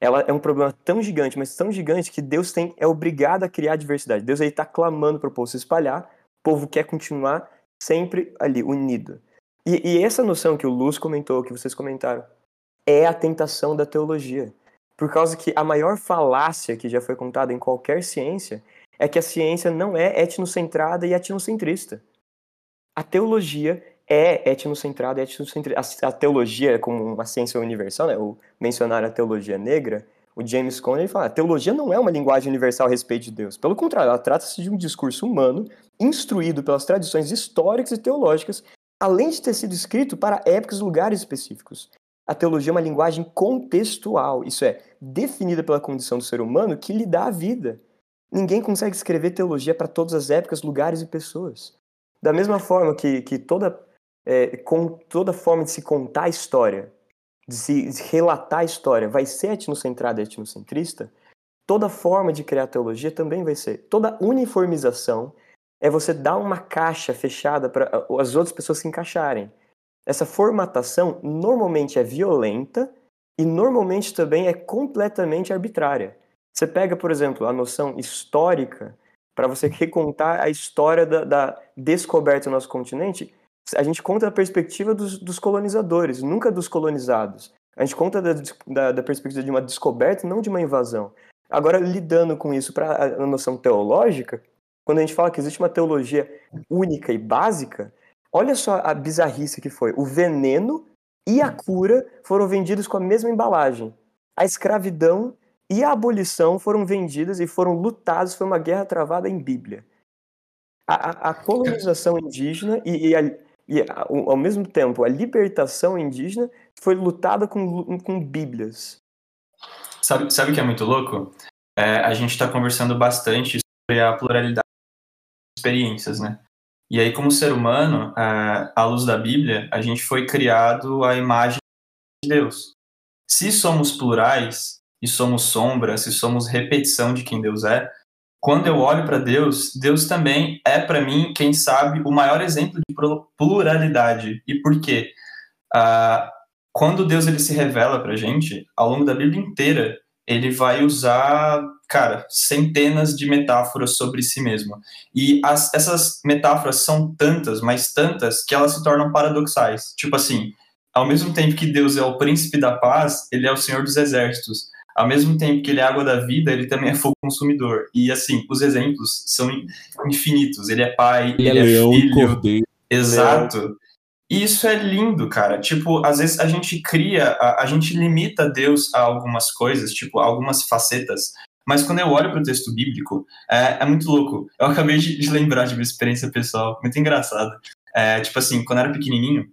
Speaker 2: ela é um problema tão gigante, mas tão gigante que Deus tem é obrigado a criar diversidade. Deus aí está clamando para o povo se espalhar, povo quer continuar sempre ali, unido. E, e essa noção que o Luz comentou, que vocês comentaram, é a tentação da teologia. Por causa que a maior falácia que já foi contada em qualquer ciência é que a ciência não é etnocentrada e etnocentrista. A teologia é etnocentrada e etnocentrista. A, teologia, como uma ciência universal, né, o mencionar a teologia negra, o James Conner fala: a teologia não é uma linguagem universal a respeito de Deus. Pelo contrário, ela trata-se de um discurso humano, instruído pelas tradições históricas e teológicas, além de ter sido escrito para épocas e lugares específicos. A teologia é uma linguagem contextual, isso é, definida pela condição do ser humano que lhe dá a vida. Ninguém consegue escrever teologia para todas as épocas, lugares e pessoas. Da mesma forma que, que toda, é, com toda forma de se contar a história de se relatar a história vai ser etnocentrada e etnocentrista, toda forma de criar teologia também vai ser. Toda uniformização é você dar uma caixa fechada para as outras pessoas se encaixarem. Essa formatação normalmente é violenta e normalmente também é completamente arbitrária. Você pega, por exemplo, a noção histórica para você recontar a história da, da descoberta do nosso continente, a gente conta da perspectiva dos, dos colonizadores, nunca dos colonizados. A gente conta da, da, da, perspectiva de uma descoberta, não de uma invasão. Agora, lidando com isso para a noção teológica, quando a gente fala que existe uma teologia única e básica, olha só a bizarrice que foi. O veneno e a cura foram vendidos com a mesma embalagem. A escravidão e a abolição foram vendidas e foram lutados, foi uma guerra travada em Bíblia. A, a colonização indígena e, e, a, e ao mesmo tempo a libertação indígena foi lutada com, com Bíblias.
Speaker 6: Sabe, sabe o que é muito louco? É, a gente está conversando bastante sobre a pluralidade de experiências, né? E aí, como ser humano, é, à luz da Bíblia, a gente foi criado à imagem de Deus. Se somos plurais e somos sombra, se somos repetição de quem Deus é, quando eu olho para Deus, Deus também é para mim, quem sabe, o maior exemplo de pluralidade. E por quê? Ah, quando Deus ele se revela para gente, ao longo da Bíblia inteira, ele vai usar, cara, centenas de metáforas sobre si mesmo. E as, essas metáforas são tantas, mas tantas, que elas se tornam paradoxais. Tipo assim, ao mesmo tempo que Deus é o príncipe da paz, ele é o senhor dos exércitos. Ao mesmo tempo que ele é água da vida, ele também é fogo consumidor. E assim, os exemplos são infinitos. Ele é pai, ele, ele é, leão filho. Cordeiro. Exato. E isso é lindo, cara. Tipo, às vezes a gente cria, a, a gente limita Deus a algumas coisas, tipo, algumas facetas. Mas quando eu olho para o texto bíblico, é, é, muito louco. Eu acabei de, de, lembrar de uma experiência pessoal muito engraçada. É, tipo assim, quando eu era pequenininho,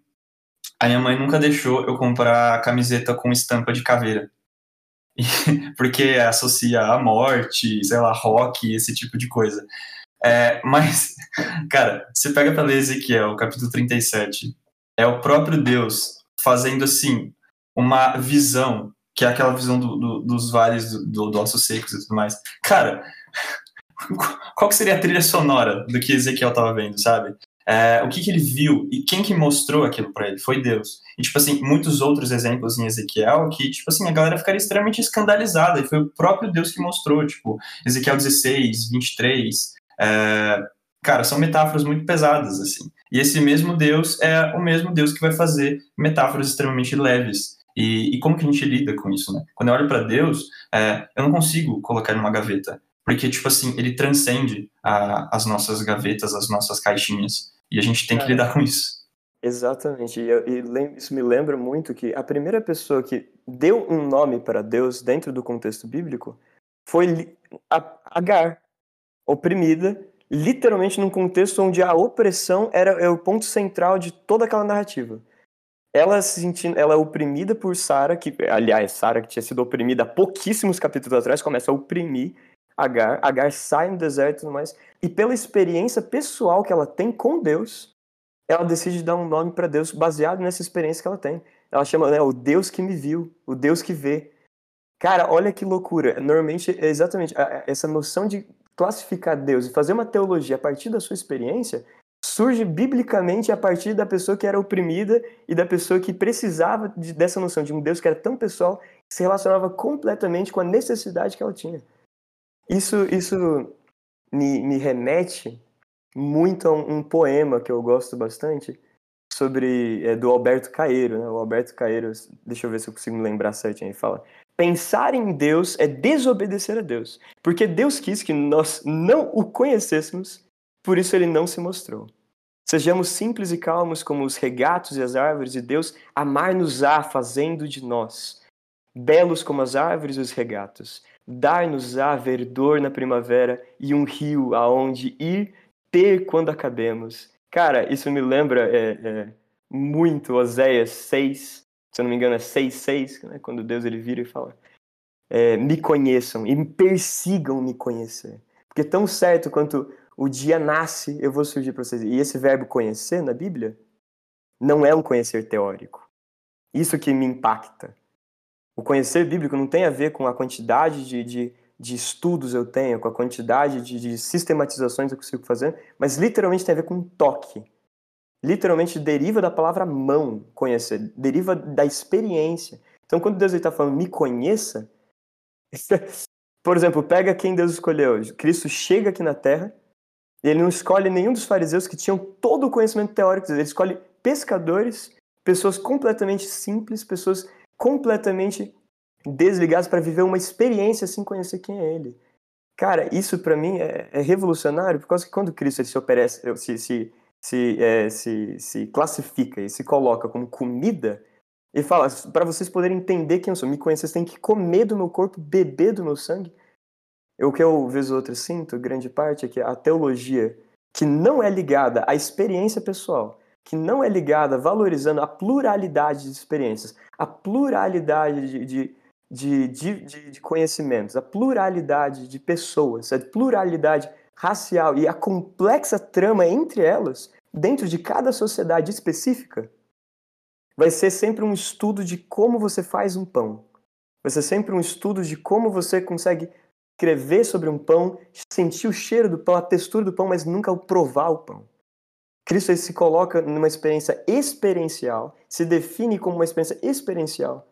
Speaker 6: a minha mãe nunca deixou eu comprar camiseta com estampa de caveira. porque associa a morte, sei lá, rock, esse tipo de coisa. É, mas, cara, você pega para ler Ezequiel, capítulo 37, é o próprio Deus fazendo assim uma visão, que é aquela visão do, do, dos vales do, do, ossos secos e tudo mais. Cara, qual que seria a trilha sonora do que Ezequiel tava vendo, sabe? É, o que, que ele viu e quem que mostrou aquilo para ele foi Deus. E, tipo assim, muitos outros exemplos em Ezequiel que, tipo assim, a galera ficaria extremamente escandalizada e foi o próprio Deus que mostrou, tipo, Ezequiel 16, 23, é, cara, são metáforas muito pesadas, assim. E esse mesmo Deus é o mesmo Deus que vai fazer metáforas extremamente leves. E, e como que a gente lida com isso, né? Quando eu olho para Deus, é, eu não consigo colocar em uma gaveta, porque, tipo assim, ele transcende a, as nossas gavetas, as nossas caixinhas. E a gente tem que lidar com isso.
Speaker 2: Exatamente. E, e, isso me lembra muito que a primeira pessoa que deu um nome para Deus dentro do contexto bíblico foi Agar, oprimida, literalmente num contexto onde a opressão era é o ponto central de toda aquela narrativa. Ela se sentindo, ela é oprimida por Sara, que aliás, Sara que tinha sido oprimida há pouquíssimos capítulos atrás, começa a oprimir Agar, Agar sai no deserto e tudo mais, e pela experiência pessoal que ela tem com Deus, ela decide dar um nome para Deus baseado nessa experiência que ela tem. Ela chama né, o Deus que me viu, o Deus que vê. Cara, olha que loucura. Normalmente, é exatamente essa noção de classificar Deus e fazer uma teologia a partir da sua experiência surge biblicamente a partir da pessoa que era oprimida e da pessoa que precisava de, dessa noção de um Deus que era tão pessoal que se relacionava completamente com a necessidade que ela tinha. Isso, isso me, me remete muito a um, um, poema que eu gosto bastante sobre é, do Alberto Caeiro, né? O Alberto Caeiro, deixa eu ver se eu consigo me lembrar certinho. Ele fala: pensar em Deus é desobedecer a Deus, porque Deus quis que nós não o conhecêssemos, por isso ele não se mostrou. Sejamos simples e calmos como os regatos e as árvores, e Deus amar-nos-á fazendo de nós, belos como as árvores e os regatos, dar-nos-á verdor na primavera e um rio aonde ir ter quando acabemos. Cara, isso me lembra é, é, muito Oséias 6, se eu não me engano é 6, 6, né, quando Deus ele vira e fala, é, me conheçam e me persigam me conhecer. Porque tão certo quanto o dia nasce, eu vou surgir para vocês. E esse verbo conhecer na Bíblia não é um conhecer teórico. Isso que me impacta. O conhecer bíblico não tem a ver com a quantidade de, de, de estudos eu tenho, com a quantidade de, de sistematizações eu consigo fazer, mas literalmente tem a ver com toque. Literalmente deriva da palavra mão, conhecer, deriva da experiência. Então, quando Deus está falando me conheça, por exemplo, pega quem Deus escolheu. Cristo chega aqui na Terra e ele não escolhe nenhum dos fariseus que tinham todo o conhecimento teórico, ele escolhe pescadores, pessoas completamente simples, pessoas completamente desligados para viver uma experiência sem conhecer quem é ele. Cara, isso para mim é, é, revolucionário, porque quando Cristo se, oferece, se, se, se, é, se, se classifica e se coloca como comida, E fala, para vocês poderem entender quem eu sou, me conhecer, vocês têm que comer do meu corpo, beber do meu sangue. O que eu, vez ou outra, sinto, grande parte, é que a teologia, que não é ligada à experiência pessoal, que não é ligada valorizando a pluralidade de experiências, a pluralidade de, de, de, de, de conhecimentos, a pluralidade de pessoas, a pluralidade racial e a complexa trama entre elas, dentro de cada sociedade específica, vai ser sempre um estudo de como você faz um pão. Vai ser sempre um estudo de como você consegue escrever sobre um pão, sentir o cheiro do pão, a textura do pão, mas nunca provar o pão. Cristo se coloca numa experiência experiencial, se define como uma experiência experiencial,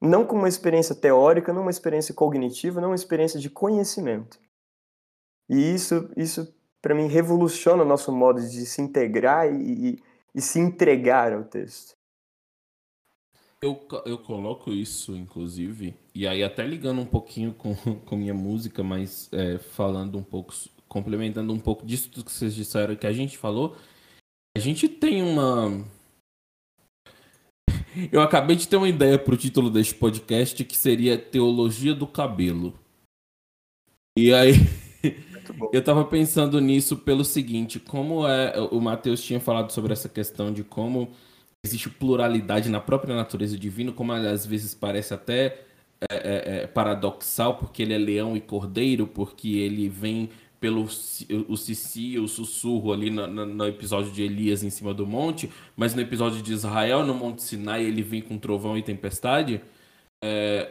Speaker 2: não como uma experiência teórica, não uma experiência cognitiva, não uma experiência de conhecimento. E isso, isso para mim, revoluciona o nosso modo de se integrar e, e, e se entregar ao texto.
Speaker 4: Eu, eu coloco isso, inclusive, e aí até ligando um pouquinho com, com minha música, mas é, falando um pouco, complementando um pouco disso que vocês disseram que a gente falou, a gente tem uma. Eu acabei de ter uma ideia para o título deste podcast que seria Teologia do Cabelo. E aí. Eu estava pensando nisso pelo seguinte: como é. O Matheus tinha falado sobre essa questão de como existe pluralidade na própria natureza divina, como às vezes parece até é, é, é, paradoxal, porque ele é leão e cordeiro, porque ele vem pelo o Cici, o sussurro ali no, no, no, episódio de Elias em cima do monte, mas no episódio de Israel, no Monte Sinai, ele vem com trovão e tempestade. É,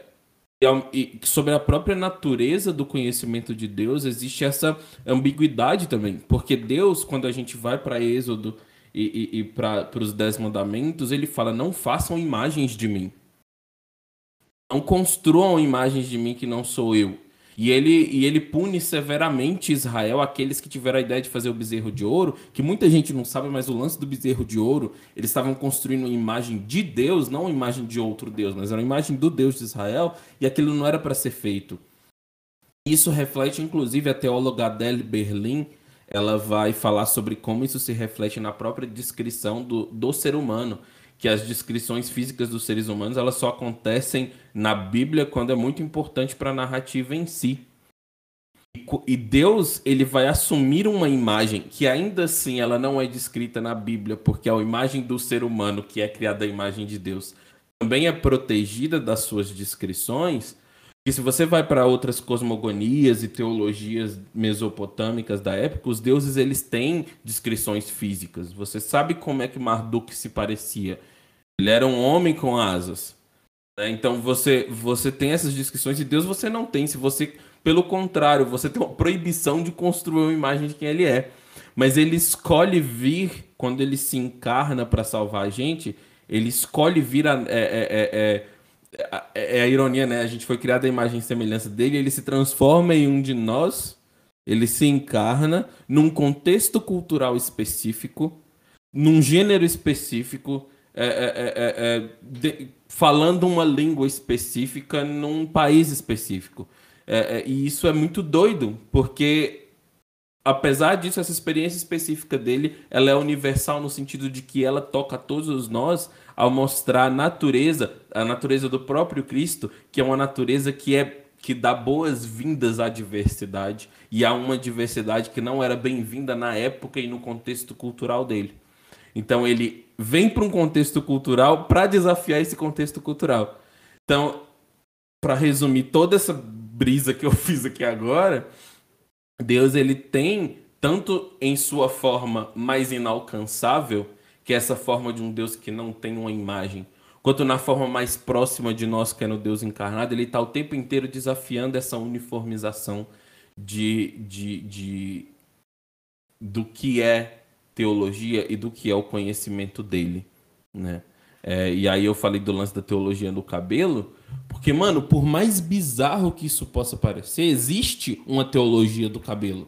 Speaker 4: e sobre a própria natureza do conhecimento de Deus, existe essa ambiguidade também. Porque Deus, quando a gente vai para Êxodo e, e, e para os Dez Mandamentos, ele fala: não façam imagens de mim. Não construam imagens de mim que não sou eu. E ele, e ele pune severamente Israel, aqueles que tiveram a ideia de fazer o bezerro de ouro, que muita gente não sabe, mas o lance do bezerro de ouro, eles estavam construindo uma imagem de Deus, não uma imagem de outro Deus, mas era uma imagem do Deus de Israel, e aquilo não era para ser feito. Isso reflete, inclusive, a teóloga Adele Berlin, ela vai falar sobre como isso se reflete na própria descrição do, do ser humano que as descrições físicas dos seres humanos elas só acontecem na Bíblia quando é muito importante para a narrativa em si. E Deus ele vai assumir uma imagem que ainda assim ela não é descrita na Bíblia, porque a imagem do ser humano, que é criada a imagem de Deus, também é protegida das suas descrições. E se você vai para outras cosmogonias e teologias mesopotâmicas da época, os deuses eles têm descrições físicas. Você sabe como é que Marduk se parecia? Ele era um homem com asas. Né? Então você, você tem essas descrições e Deus você não tem. Se você, pelo contrário, você tem uma proibição de construir uma imagem de quem ele é. Mas ele escolhe vir, quando ele se encarna para salvar a gente, ele escolhe vir a, é, é, é, é, a ironia, né? A gente foi criado a imagem e semelhança dele, ele se transforma em um de nós, ele se encarna num contexto cultural específico, num gênero específico, é, é, é, é, de, falando uma língua específica num país específico. É, é, e isso é muito doido, porque apesar disso, essa experiência específica dele, ela é universal no sentido de que ela toca a todos nós ao mostrar a natureza, a natureza do próprio Cristo, que é uma natureza que é que dá boas-vindas à diversidade e a uma diversidade que não era bem-vinda na época e no contexto cultural dele. Então ele vem para um contexto cultural para desafiar esse contexto cultural. Então, para resumir toda essa brisa que eu fiz aqui agora, Deus ele tem tanto em sua forma mais inalcançável, que é essa forma de um Deus que não tem uma imagem, quanto na forma mais próxima de nós, que é no Deus encarnado, ele está o tempo inteiro desafiando essa uniformização de, de, de do que é teologia e do que é o conhecimento dele, né? É, e aí eu falei do lance da teologia no cabelo, porque, mano, por mais bizarro que isso possa parecer, existe uma teologia do cabelo.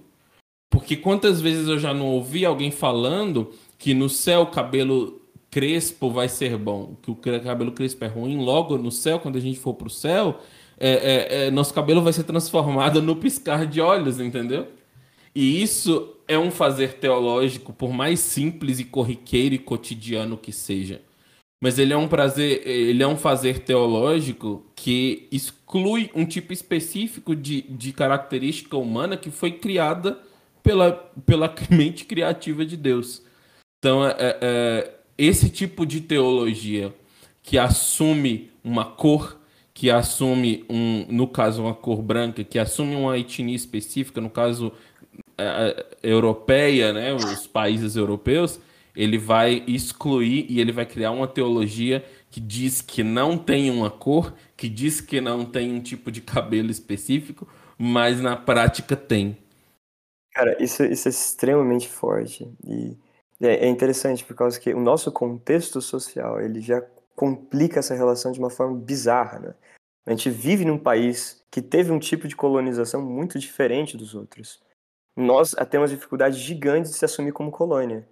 Speaker 4: Porque quantas vezes eu já não ouvi alguém falando que no céu o cabelo crespo vai ser bom, que o cabelo crespo é ruim, logo no céu, quando a gente for pro céu, é, é, é nosso cabelo vai ser transformado no piscar de olhos, entendeu? E isso é um fazer teológico, por mais simples e corriqueiro e cotidiano que seja. mas ele é um prazer, ele é um fazer teológico que exclui um tipo específico de, de característica humana que foi criada pela, pela mente criativa de Deus. Então, é, é, é esse tipo de teologia que assume uma cor, que assume, um, no caso, uma cor branca, que assume uma etnia específica, no caso, europeia, né, os países europeus, ele vai excluir e ele vai criar uma teologia que diz que não tem uma cor, que diz que não tem um tipo de cabelo específico, mas na prática tem.
Speaker 2: Cara, isso, isso é extremamente forte e é, é interessante por causa que o nosso contexto social ele já complica essa relação de uma forma bizarra, né? A gente vive num país que teve um tipo de colonização muito diferente dos outros. Nós temos dificuldades gigantes de se assumir como colônia.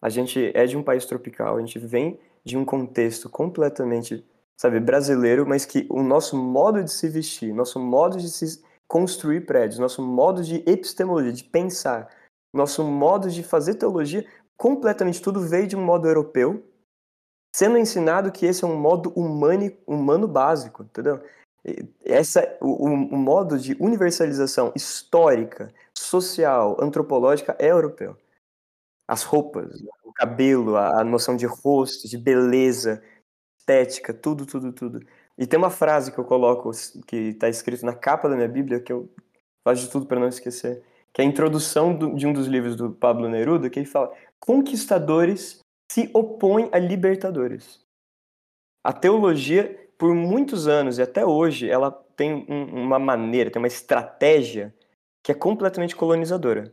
Speaker 2: A gente é de um país tropical, a gente vem de um contexto completamente, sabe, brasileiro, mas que o nosso modo de se vestir, nosso modo de se construir prédios, nosso modo de epistemologia, de pensar, nosso modo de fazer teologia, completamente tudo veio de um modo europeu, sendo ensinado que esse é um modo humano, humano básico, entendeu? Essa, o, o modo de universalização histórica, social, antropológica é europeu as roupas, o cabelo, a, noção de rosto, de beleza, estética, tudo, tudo, tudo. E tem uma frase que eu coloco, que está escrito na capa da minha Bíblia, que eu faço de tudo para não esquecer, que é a introdução do, de um dos livros do Pablo Neruda, que ele fala: conquistadores se opõem a libertadores. A teologia, por muitos anos e até hoje, ela tem um, uma maneira, tem uma estratégia que é completamente colonizadora,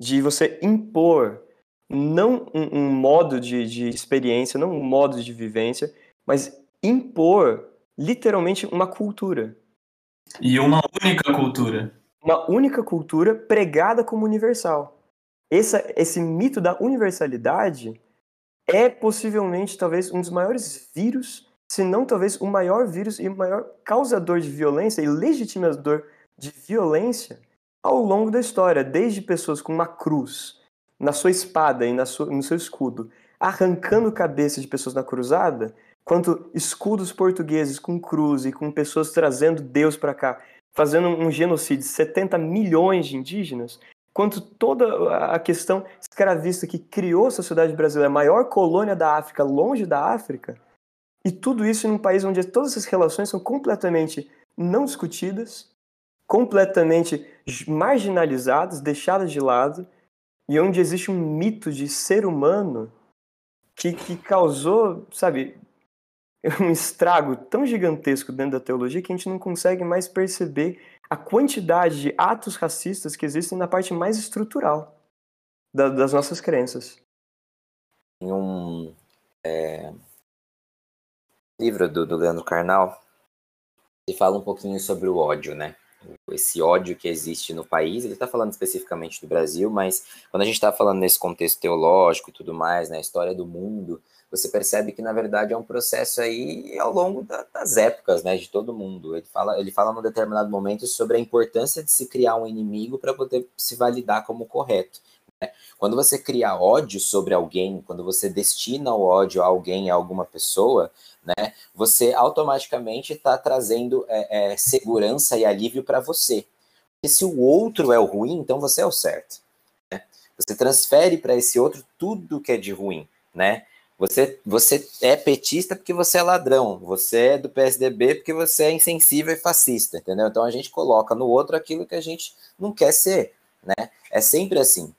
Speaker 2: de você impor não um, um modo de, de experiência, não um modo de vivência, mas impor literalmente uma cultura.
Speaker 6: E uma única cultura.
Speaker 2: Uma única cultura pregada como universal. Essa, esse mito da universalidade é possivelmente talvez um dos maiores vírus, se não talvez o maior vírus e o maior causador de violência e legitimador de violência ao longo da história, desde pessoas com uma cruz, na sua espada e sua, no seu escudo, arrancando cabeças de pessoas na cruzada, quanto escudos portugueses com cruz e com pessoas trazendo Deus para cá, fazendo um genocídio de 70 milhões de indígenas, quanto toda a questão escravista que criou a sociedade brasileira, a maior colônia da África, longe da África, e tudo isso em um país onde todas essas relações são completamente não discutidas, completamente marginalizadas, deixadas de lado, e onde existe um mito de ser humano que, que causou, sabe, um estrago tão gigantesco dentro da teologia que a gente não consegue mais perceber a quantidade de atos racistas que existem na parte mais estrutural da, das nossas crenças.
Speaker 5: Em um é, livro do, do Leandro Carnal, ele fala um pouquinho sobre o ódio, né? Esse ódio que existe no país. Ele está falando especificamente do Brasil, mas quando a gente está falando nesse contexto teológico e tudo mais, na né, história do mundo, você percebe que na verdade é um processo aí ao longo da, das épocas, né, de todo mundo. Ele fala, ele fala num determinado momento sobre a importância de se criar um inimigo para poder se validar como correto. Né? Quando você cria ódio sobre alguém, quando você destina o ódio a alguém, a alguma pessoa, né, você automaticamente está trazendo é, é, segurança e alívio para você. Porque se o outro é o ruim, então você é o certo. Né? Você transfere para esse outro tudo que é de ruim, né? Você, você é petista porque você é ladrão, você é do PSDB porque você é insensível e fascista, entendeu? Então a gente coloca no outro aquilo que a gente não quer ser, né? É sempre assim.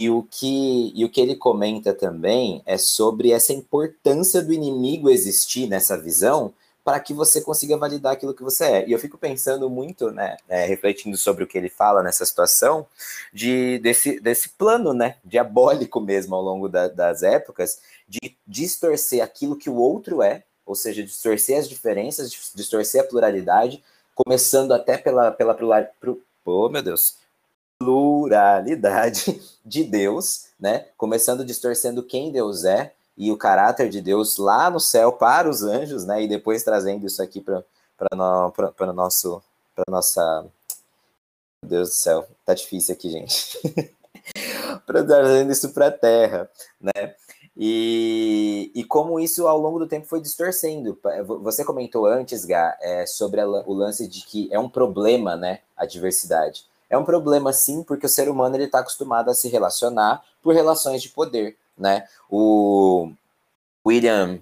Speaker 5: E o, que, e o que ele comenta também é sobre essa importância do inimigo existir nessa visão para que você consiga validar aquilo que você é. E eu fico pensando muito, né, é, refletindo sobre o que ele fala nessa situação, de, desse, desse plano, né, diabólico mesmo ao longo da, das épocas, de distorcer aquilo que o outro é, ou seja, distorcer as diferenças, distorcer a pluralidade, começando até pela, pela pro, oh, meu Deus, pluralidade de Deus, né? Começando distorcendo quem Deus é e o caráter de Deus lá no céu para os anjos, né? E depois trazendo isso aqui para no, nosso para nossa Meu Deus do céu, tá difícil aqui, gente. para trazendo isso para a Terra, né? E, e como isso ao longo do tempo foi distorcendo. Você comentou antes, Gá, é, sobre a, o lance de que é um problema, né, a diversidade. É um problema sim, porque o ser humano ele está acostumado a se relacionar por relações de poder, né? O William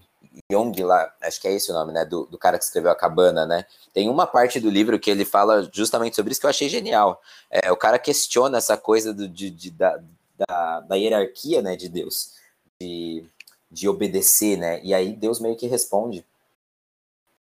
Speaker 5: Young lá, acho que é esse o nome, né, do, do cara que escreveu A Cabana, né, tem uma parte do livro que ele fala justamente sobre isso que eu achei genial. É, o cara questiona essa coisa do, de, de da, da, da, hierarquia, né, de Deus, de, de obedecer, né, e aí Deus meio que responde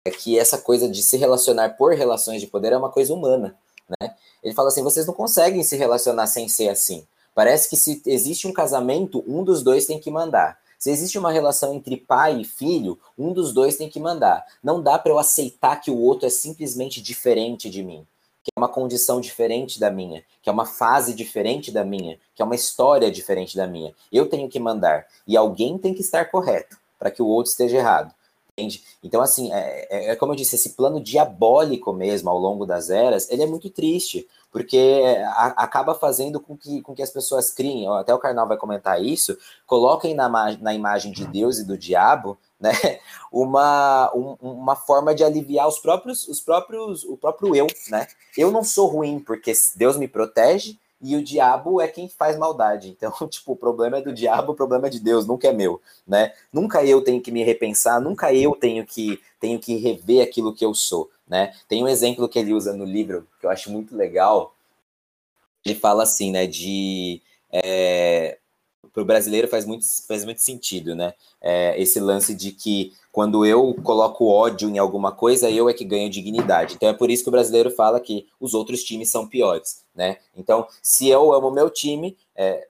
Speaker 5: é que essa coisa de se relacionar por relações de poder é uma coisa humana, né. Ele fala assim, vocês não conseguem se relacionar sem ser assim. Parece que se existe um casamento, um dos dois tem que mandar. Se existe uma relação entre pai e filho, um dos dois tem que mandar. Não dá para eu aceitar que o outro é simplesmente diferente de mim, que é uma condição diferente da minha, que é uma fase diferente da minha, que é uma história diferente da minha. Eu tenho que mandar e alguém tem que estar correto para que o outro esteja errado. Entende? Então, assim, é, é, é, como eu disse, esse plano diabólico mesmo ao longo das eras, ele é muito triste, porque a, acaba fazendo com que, com que as pessoas criem, até o Karnal vai comentar isso, coloquem na, na imagem de Deus e do diabo, né, uma, um, uma forma de aliviar os próprios, os próprios, o próprio eu, né? Eu não sou ruim porque Deus me protege, e o diabo é quem faz maldade. Então, tipo, o problema é do diabo, o problema é de Deus, nunca é meu, né? Nunca eu tenho que me repensar, nunca eu tenho que tenho que rever aquilo que eu sou, né? Tem um exemplo que ele usa no livro que eu acho muito legal. Ele fala assim, né, de é, para o brasileiro faz muito, faz muito sentido, né? É, esse lance de que quando eu coloco ódio em alguma coisa, eu é que ganho dignidade. Então é por isso que o brasileiro fala que os outros times são piores, né? Então, se eu amo meu time, é,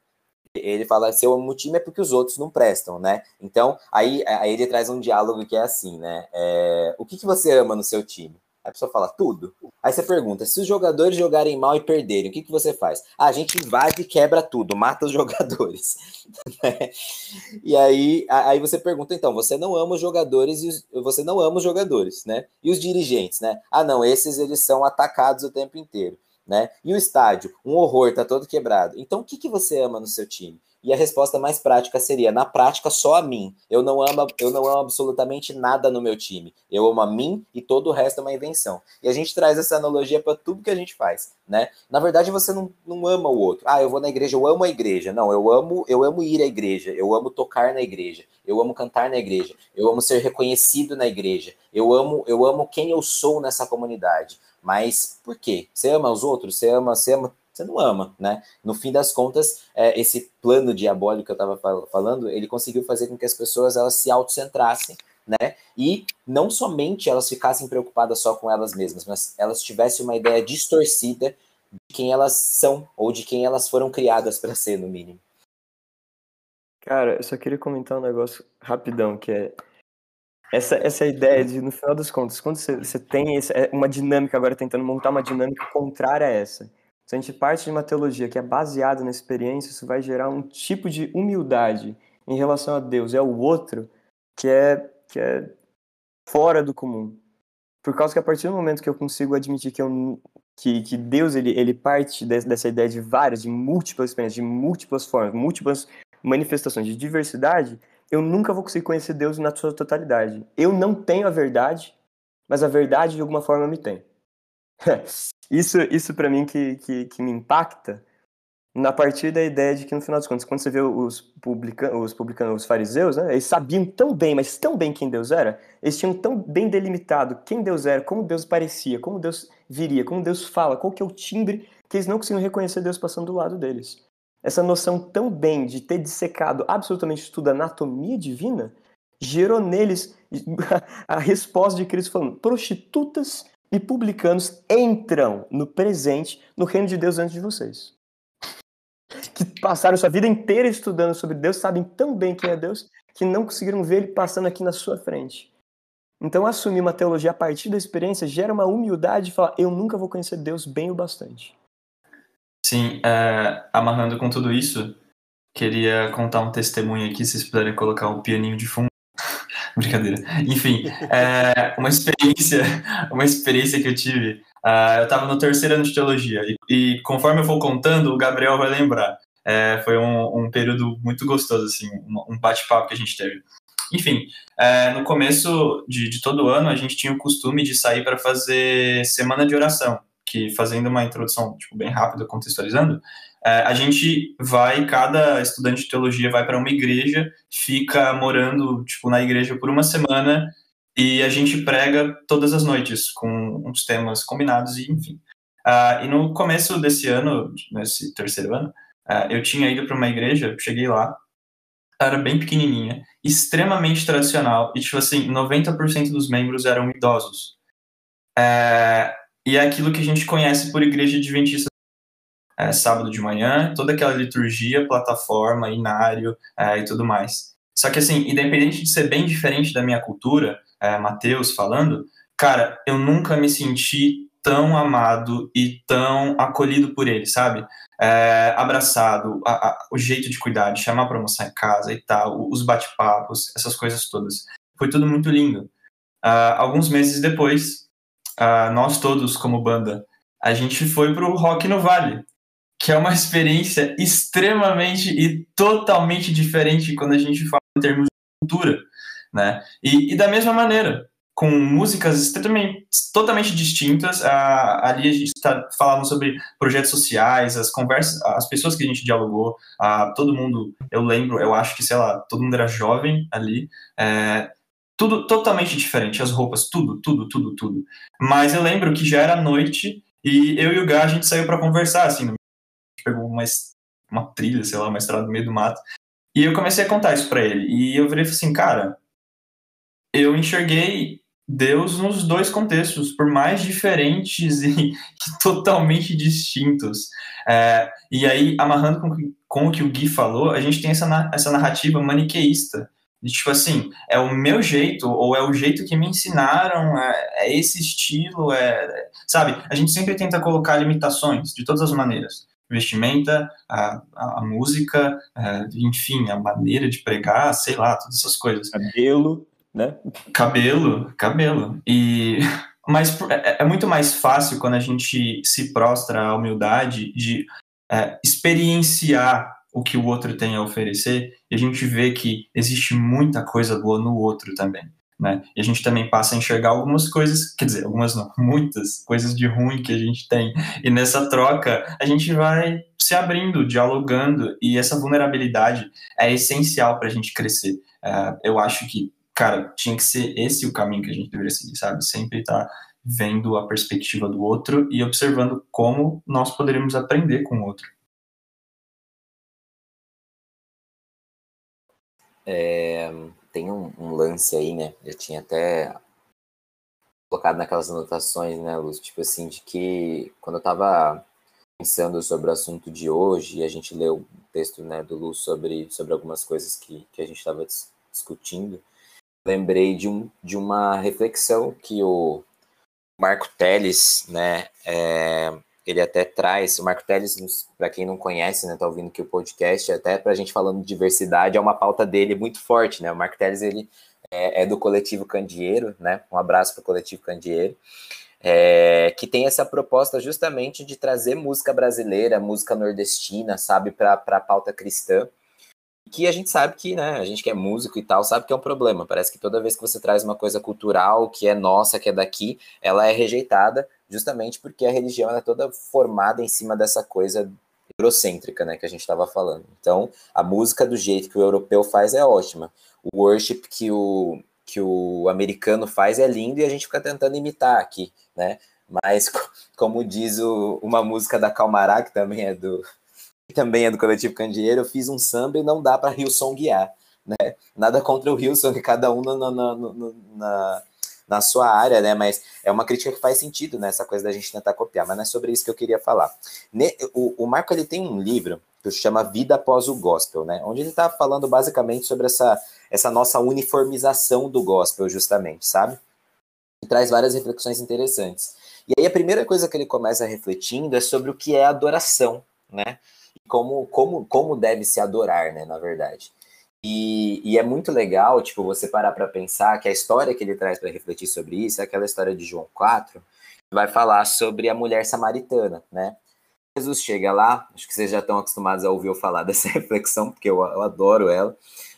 Speaker 5: ele fala se eu amo o time é porque os outros não prestam, né? Então, aí, aí ele traz um diálogo que é assim, né? É, o que, que você ama no seu time? A pessoa fala tudo. Aí você pergunta: se os jogadores jogarem mal e perderem, o que, que você faz? Ah, a gente invade e quebra tudo, mata os jogadores. E aí, aí você pergunta: então, você não ama os jogadores e os, você não ama os jogadores, né? E os dirigentes, né? Ah, não, esses eles são atacados o tempo inteiro, né? E o estádio, um horror, tá todo quebrado. Então, o que, que você ama no seu time? E a resposta mais prática seria: na prática, só a mim. Eu não amo, eu não amo absolutamente nada no meu time. Eu amo a mim e todo o resto é uma invenção. E a gente traz essa analogia para tudo que a gente faz, né? Na verdade, você não, não ama o outro. Ah, eu vou na igreja, eu amo a igreja. Não, eu amo, eu amo ir à igreja. Eu amo tocar na igreja. Eu amo cantar na igreja. Eu amo ser reconhecido na igreja. Eu amo, eu amo quem eu sou nessa comunidade. Mas por quê? Você ama os outros? Você ama, você ama você não ama, né? No fim das contas, é, esse plano diabólico que eu estava falando, ele conseguiu fazer com que as pessoas elas se autocentrassem, né? E não somente elas ficassem preocupadas só com elas mesmas, mas elas tivessem uma ideia distorcida de quem elas são ou de quem elas foram criadas para ser, no mínimo.
Speaker 2: Cara, eu só queria comentar um negócio rapidão, que é essa, essa ideia de, no final das contas, quando você, você tem esse, é uma dinâmica agora tentando montar uma dinâmica contrária a essa, se a gente parte de uma teologia que é baseada na experiência, isso vai gerar um tipo de humildade em relação a Deus e ao outro que é, que é fora do comum. Por causa que a partir do momento que eu consigo admitir que, eu, que, que Deus ele, ele parte dessa ideia de várias, de múltiplas experiências, de múltiplas formas, múltiplas manifestações de diversidade, eu nunca vou conseguir conhecer Deus na sua totalidade. Eu não tenho a verdade, mas a verdade de alguma forma me tem. isso isso para mim que, que, que, me impacta na partir da ideia de que no final das contas, quando você vê os publicanos, os publicanos, os fariseus, né, eles sabiam tão bem, mas tão bem quem Deus era, eles tinham tão bem delimitado quem Deus era, como Deus parecia, como Deus viria, como Deus fala, qual que é o timbre, que eles não conseguiam reconhecer Deus passando do lado deles. Essa noção tão bem de ter dissecado absolutamente tudo a anatomia divina gerou neles a resposta de Cristo falando: prostitutas e publicanos entram no presente no reino de Deus antes de vocês. Que passaram sua vida inteira estudando sobre Deus, sabem tão bem quem é Deus, que não conseguiram ver ele passando aqui na sua frente. Então, assumir uma teologia a partir da experiência gera uma humildade de falar: eu nunca vou conhecer Deus bem o bastante.
Speaker 6: Sim, é, amarrando com tudo isso, queria contar um testemunho aqui, se vocês puderem colocar um pianinho de fundo. Brincadeira. Enfim, é, uma experiência, uma experiência que eu tive. Uh, eu estava no terceiro ano de teologia e, e, conforme eu for contando, o Gabriel vai lembrar. É, foi um, um, período muito gostoso, assim, um, um bate-papo que a gente teve. Enfim, é, no começo de, de todo ano, a gente tinha o costume de sair para fazer semana de oração, que fazendo uma introdução tipo, bem rápida, contextualizando, a gente vai, cada estudante de teologia vai para uma igreja, fica morando tipo, na igreja por uma semana e a gente prega todas as noites com uns temas combinados e enfim. Uh, e no começo desse ano, nesse terceiro ano, uh, eu tinha ido para uma igreja, cheguei lá, era bem pequenininha, extremamente tradicional, e tipo assim, 90% dos membros eram idosos. É, e é aquilo que a gente conhece por igreja adventista é, sábado de manhã, toda aquela liturgia, plataforma, inário é, e tudo mais. Só que assim, independente de ser bem diferente da minha cultura, é, Mateus falando, cara, eu nunca me senti tão amado e tão acolhido por ele, sabe? É, abraçado, a, a, o jeito de cuidar, de chamar para almoçar em casa e tal, os bate-papos, essas coisas todas. Foi tudo muito lindo. Uh, alguns meses depois, uh, nós todos, como banda, a gente foi para o Rock no Vale, que é uma experiência extremamente e totalmente diferente quando a gente fala em termos de cultura, né? E, e da mesma maneira, com músicas extremamente, totalmente distintas. Ah, ali a gente está falando sobre projetos sociais, as conversas, as pessoas que a gente dialogou, ah, todo mundo, eu lembro, eu acho que, sei lá, todo mundo era jovem ali. É, tudo totalmente diferente, as roupas, tudo, tudo, tudo, tudo. Mas eu lembro que já era noite e eu e o Gá, a gente saiu para conversar, assim, a pegou uma, uma trilha, sei lá, uma estrada no meio do mato. E eu comecei a contar isso para ele. E eu virei assim, cara, eu enxerguei Deus nos dois contextos, por mais diferentes e, totalmente distintos. É, e aí, amarrando com, com, o que o Gui falou, a gente tem essa, essa narrativa maniqueísta. De, tipo assim, é o meu jeito, ou é o jeito que me ensinaram, é, é esse estilo, é, sabe? A gente sempre tenta colocar limitações, de todas as maneiras. Vestimenta, a, a, a música, é, enfim, a maneira de pregar, sei lá, todas essas coisas.
Speaker 2: Cabelo né?
Speaker 6: Cabelo, cabelo. E mas é, é muito mais fácil quando a gente se prostra à humildade de é, experienciar o que o outro tem a oferecer e a gente vê que existe muita coisa boa no outro também. Né? E a gente também passa a enxergar algumas coisas, quer dizer, algumas não, muitas coisas de ruim que a gente tem. E nessa troca, a gente vai se abrindo, dialogando, e essa vulnerabilidade é essencial para a gente crescer. É, eu acho que cara, tinha que ser esse o caminho que a gente deveria seguir, sabe? Sempre estar tá vendo a perspectiva do outro e observando como nós poderíamos aprender com o outro.
Speaker 5: É, tem um, um, lance aí, né? Eu tinha até colocado naquelas anotações, né, Luz? Tipo assim, de que quando eu tava pensando sobre o assunto de hoje, e a gente leu o texto né, do Luz sobre, sobre algumas coisas que, que a gente estava discutindo, lembrei de, um, de uma reflexão que o Marco Teles, né, é, ele até traz, o Marco Teles, para quem não conhece, né, tá ouvindo aqui o podcast, até para a gente falando de diversidade, é uma pauta dele muito forte, né, o Marco Teles, ele é, é do coletivo Candeeiro, né, um abraço para o coletivo Candeeiro, é, que tem essa proposta justamente de trazer música brasileira, música nordestina, sabe, para a pauta cristã, que a gente sabe que, né, a gente que é músico e tal, sabe que é um problema. Parece que toda vez que você traz uma coisa cultural que é nossa, que é daqui, ela é rejeitada, justamente porque a religião é toda formada em cima dessa coisa eurocêntrica, né, que a gente estava falando. Então, a música do jeito que o europeu faz é ótima. O worship que o que o americano faz é lindo e a gente fica tentando imitar aqui, né? Mas como diz o, uma música da Calmará, que também é do também é do coletivo Candeeiro, eu fiz um samba e não dá para Hilson guiar. Né? Nada contra o Hilson, que cada um na, na, na, na, sua área, né? Mas é uma crítica que faz sentido, né? Essa coisa da gente tentar copiar, mas não é sobre isso que eu queria falar. O, o Marco ele tem um livro que se chama Vida Após o Gospel, né? Onde ele está falando basicamente sobre essa, essa nossa uniformização do gospel, justamente, sabe? E traz várias reflexões interessantes. E aí a primeira coisa que ele começa refletindo é sobre o que é adoração, né? Como, como, como deve se adorar, né, na verdade. E, e é muito legal, tipo, você parar para pensar que a história que ele traz para refletir sobre isso é aquela história de João 4, que vai falar sobre a mulher samaritana, né? Jesus chega lá, acho que vocês já estão acostumados a ouvir eu falar dessa reflexão, porque eu, eu adoro ela.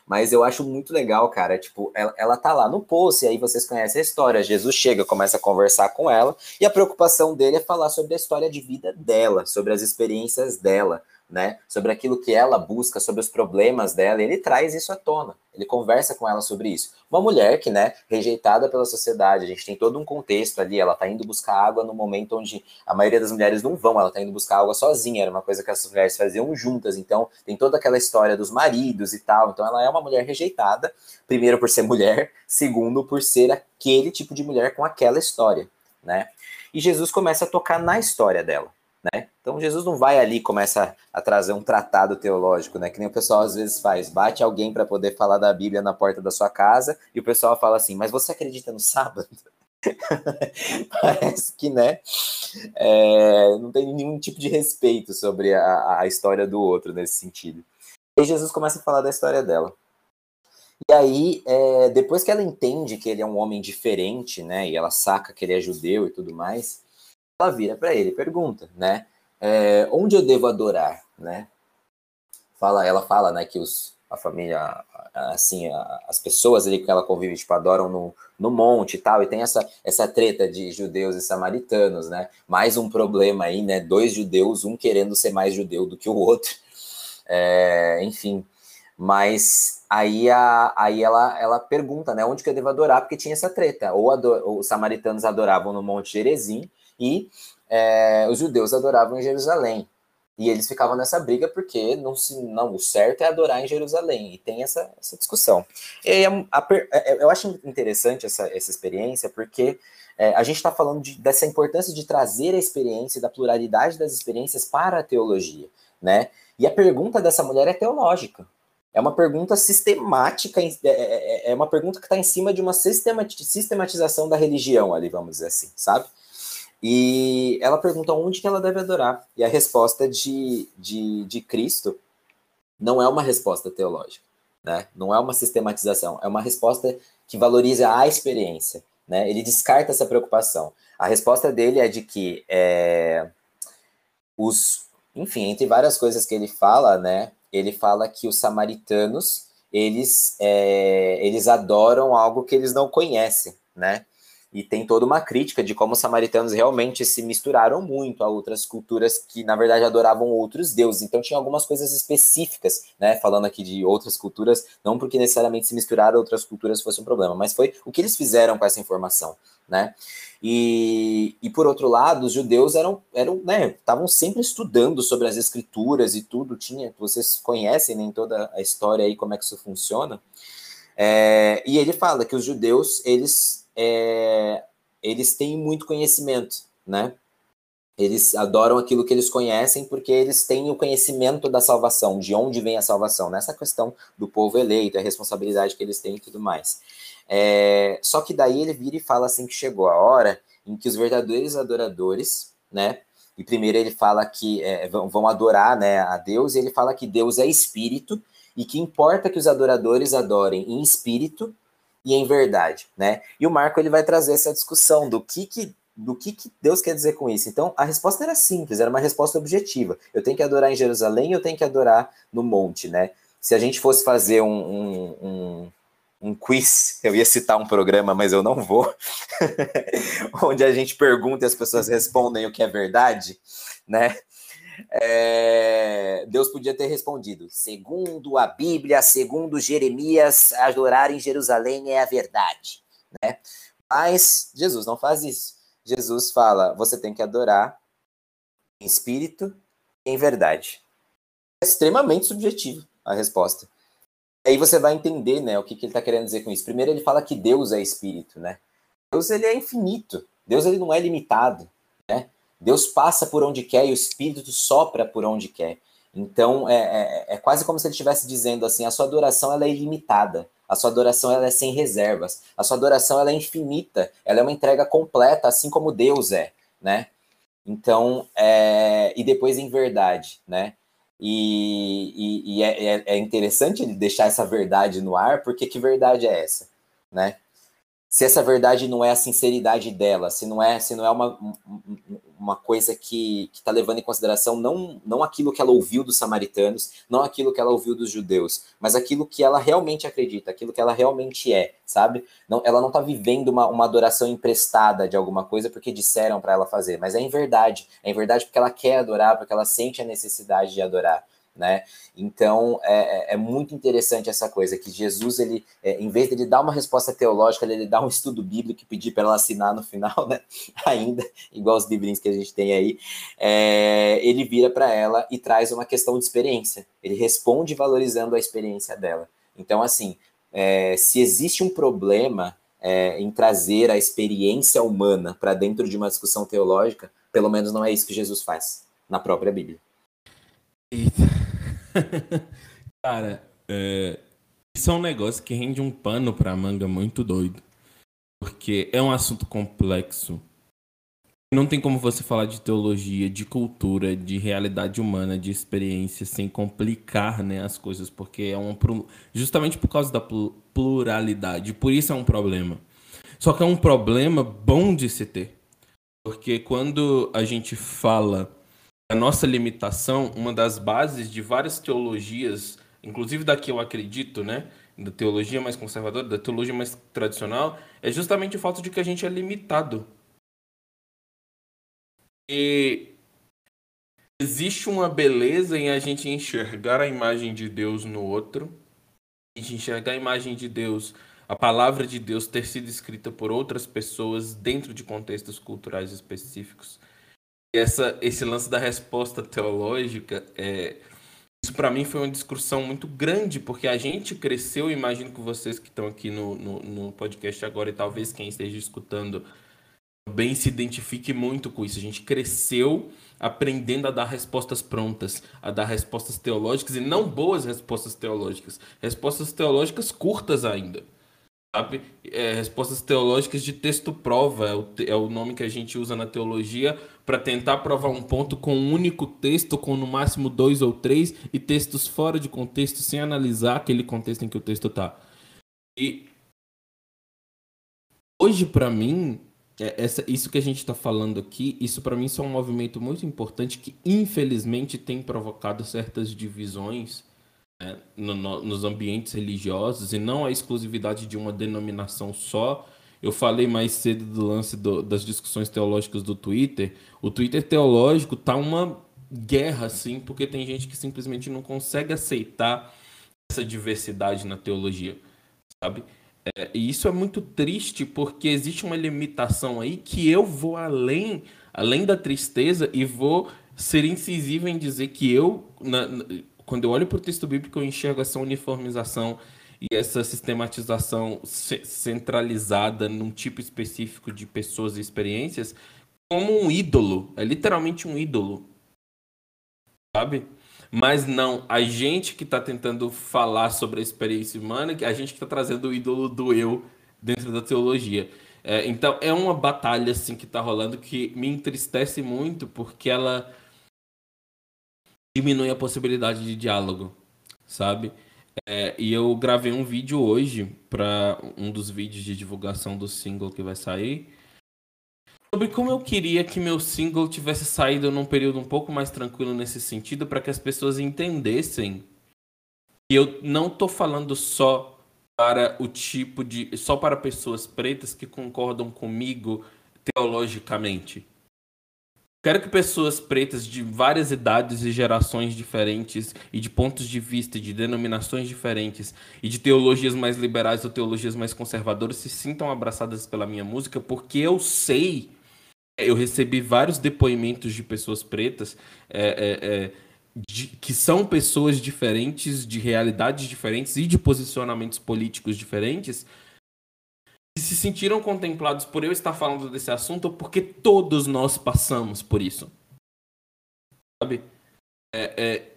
Speaker 5: Mas eu acho muito legal, cara. Tipo, ela, ela tá lá no poço, e aí vocês conhecem a história. Jesus chega, começa a conversar com ela, e a preocupação dele é falar sobre a história de vida dela, sobre as experiências dela né? Sobre aquilo que ela busca, sobre os problemas dela, ele traz isso à tona. Ele conversa com ela sobre isso. Uma mulher que, né, rejeitada pela sociedade, a gente tem todo um contexto ali, ela tá indo buscar água no momento onde a maioria das mulheres não vão, ela tá indo buscar água sozinha, era uma coisa que as mulheres faziam juntas, então tem toda aquela história dos maridos e tal, então ela é uma mulher rejeitada, primeiro por ser mulher, segundo por ser aquele tipo de mulher com aquela história, né? E Jesus começa a tocar na história dela. Né? Então Jesus não vai ali e começa a trazer um tratado teológico, né? Que nem o pessoal às vezes faz, bate alguém para poder falar da Bíblia na porta da sua casa e o pessoal fala assim, mas você acredita no sábado? Parece que, né? É, não tem nenhum tipo de respeito sobre a, a história do outro nesse sentido. E Jesus começa a falar da história dela. E aí, é, depois que ela entende que ele é um homem diferente, né? E ela saca que ele é judeu e tudo mais, ela vira para ele e pergunta, né? É, onde eu devo adorar, né? Fala, ela fala, né, que os, a família, assim, a, as pessoas ali que ela convive, tipo, adoram no, no monte e tal, e tem essa, essa treta de judeus e samaritanos, né? Mais um problema aí, né? Dois judeus, um querendo ser mais judeu do que o outro. É, enfim, mas aí, a, aí ela, ela pergunta, né, onde que eu devo adorar, porque tinha essa treta. Ou ador, os samaritanos adoravam no Monte Gerezim, e é, os judeus adoravam em Jerusalém. E eles ficavam nessa briga porque não, se, não o certo é adorar em Jerusalém. E tem essa, essa discussão. E a, a, é, eu acho interessante essa, essa experiência porque é, a gente está falando de, dessa importância de trazer a experiência, da pluralidade das experiências para a teologia. Né? E a pergunta dessa mulher é teológica. É uma pergunta sistemática, é, é, é uma pergunta que está em cima de uma sistematização da religião ali, vamos dizer assim, sabe? E ela pergunta onde que ela deve adorar. E a resposta de, de, de Cristo não é uma resposta teológica, né? Não é uma sistematização, é uma resposta que valoriza a experiência, né? Ele descarta essa preocupação. A resposta dele é de que é, os, enfim, entre várias coisas que ele fala, né? Ele fala que os samaritanos eles é, eles adoram algo que eles não conhecem, né? E tem toda uma crítica de como os samaritanos realmente se misturaram muito a outras culturas que, na verdade, adoravam outros deuses. Então, tinha algumas coisas específicas, né? Falando aqui de outras culturas, não porque necessariamente se misturar a outras culturas fosse um problema, mas foi o que eles fizeram com essa informação, né? E, e por outro lado, os judeus eram, eram né, estavam sempre estudando sobre as escrituras e tudo, tinha, vocês conhecem nem né, toda a história aí, como é que isso funciona. É, e ele fala que os judeus, eles é, eles têm muito conhecimento, né? Eles adoram aquilo que eles conhecem porque eles têm o conhecimento da salvação, de onde vem a salvação, nessa questão do povo eleito, a responsabilidade que eles têm e tudo mais. É, só que daí ele vira e fala assim que chegou a hora em que os verdadeiros adoradores, né? E primeiro ele fala que é, vão, vão adorar né, a Deus, e ele fala que Deus é espírito, e que importa que os adoradores adorem em espírito e em verdade, né? E o Marco ele vai trazer essa discussão do que que do que, que Deus quer dizer com isso. Então, a resposta era simples, era uma resposta objetiva. Eu tenho que adorar em Jerusalém, eu tenho que adorar no monte, né? Se a gente fosse fazer um, um, um, um quiz, eu ia citar um programa, mas eu não vou, onde a gente pergunta e as pessoas respondem o que é verdade, né? É, Deus podia ter respondido: segundo a Bíblia, segundo Jeremias, adorar em Jerusalém é a verdade, né? Mas Jesus não faz isso. Jesus fala: você tem que adorar em espírito e em verdade. É extremamente subjetivo a resposta. Aí você vai entender, né, o que, que ele está querendo dizer com isso. Primeiro, ele fala que Deus é espírito, né? Deus ele é infinito. Deus ele não é limitado, né? Deus passa por onde quer e o Espírito sopra por onde quer. Então é, é, é quase como se ele estivesse dizendo assim: a sua adoração ela é ilimitada, a sua adoração ela é sem reservas, a sua adoração ela é infinita, ela é uma entrega completa, assim como Deus é, né? Então, é, e depois em verdade, né? E, e, e é, é, é interessante ele deixar essa verdade no ar, porque que verdade é essa, né? Se essa verdade não é a sinceridade dela, se não é, se não é uma, uma coisa que está levando em consideração não, não aquilo que ela ouviu dos samaritanos, não aquilo que ela ouviu dos judeus, mas aquilo que ela realmente acredita, aquilo que ela realmente é, sabe? Não, ela não está vivendo uma, uma adoração emprestada de alguma coisa porque disseram para ela fazer, mas é em verdade, é em verdade porque ela quer adorar, porque ela sente a necessidade de adorar né? Então é, é, é muito interessante essa coisa que Jesus ele, é, em vez de ele dar uma resposta teológica, ele, ele dá um estudo bíblico e pedir para ela assinar no final, né? Ainda igual os livrinhos que a gente tem aí, é, ele vira para ela e traz uma questão de experiência. Ele responde valorizando a experiência dela. Então assim, é, se existe um problema é, em trazer a experiência humana para dentro de uma discussão teológica, pelo menos não é isso que Jesus faz na própria Bíblia.
Speaker 4: Eita. Cara, é, isso é um negócio que rende um pano pra manga muito doido. Porque é um assunto complexo. Não tem como você falar de teologia, de cultura, de realidade humana, de experiência, sem complicar né, as coisas, porque é um. Justamente por causa da pluralidade. Por isso é um problema. Só que é um problema bom de se ter. Porque quando a gente fala a nossa limitação, uma das bases de várias teologias, inclusive da que eu acredito, né, da teologia mais conservadora, da teologia mais tradicional, é justamente o fato de que a gente é limitado. E existe uma beleza em a gente enxergar a imagem de Deus no outro, a gente enxergar a imagem de Deus, a palavra de Deus ter sido escrita por outras pessoas dentro de contextos culturais específicos essa, esse lance da resposta teológica, é, isso para mim foi uma discussão muito grande, porque a gente cresceu, imagino que vocês que estão aqui no, no, no podcast agora e talvez quem esteja escutando bem se identifique muito com isso. A gente cresceu aprendendo a dar respostas prontas, a dar respostas teológicas e não boas respostas teológicas, respostas teológicas curtas ainda sabe? É, respostas teológicas de texto prova é o, é o nome que a gente usa na teologia para tentar provar um ponto com um único texto, com no máximo dois ou três, e textos fora de contexto, sem analisar aquele contexto em que o texto está. E hoje, para mim, é, essa, isso que a gente está falando aqui, isso para mim é um movimento muito importante que, infelizmente, tem provocado certas divisões né, no, no, nos ambientes religiosos e não a exclusividade de uma denominação só. Eu falei mais cedo do lance do, das discussões teológicas do Twitter. O Twitter teológico tá uma guerra, assim, porque tem gente que simplesmente não consegue aceitar essa diversidade na teologia, sabe? É, e isso é muito triste porque existe uma limitação aí que eu vou além, além da tristeza e vou ser incisivo em dizer que eu, na, quando eu olho para o texto bíblico, eu enxergo essa uniformização e essa sistematização centralizada num tipo específico de pessoas e experiências como um ídolo. É literalmente um ídolo. Sabe? Mas não, a gente que está tentando falar sobre a experiência humana, a gente que está trazendo o ídolo do eu dentro da teologia. É, então é uma batalha assim que está rolando que me entristece muito porque ela diminui a possibilidade de diálogo, sabe? É, e eu gravei um vídeo hoje para um dos vídeos de divulgação do single que vai sair sobre como eu queria que meu single tivesse saído num período um pouco mais tranquilo nesse sentido para que as pessoas entendessem que eu não tô falando só para o tipo de só para pessoas pretas que concordam comigo teologicamente Quero que pessoas pretas de várias idades e gerações diferentes, e de pontos de vista, de denominações diferentes, e de teologias mais liberais ou teologias mais conservadoras se sintam abraçadas pela minha música, porque eu sei, eu recebi vários depoimentos de pessoas pretas é, é, é, de, que são pessoas diferentes, de realidades diferentes e de posicionamentos políticos diferentes, se sentiram contemplados por eu estar falando desse assunto porque todos nós passamos por isso. Sabe? É, é,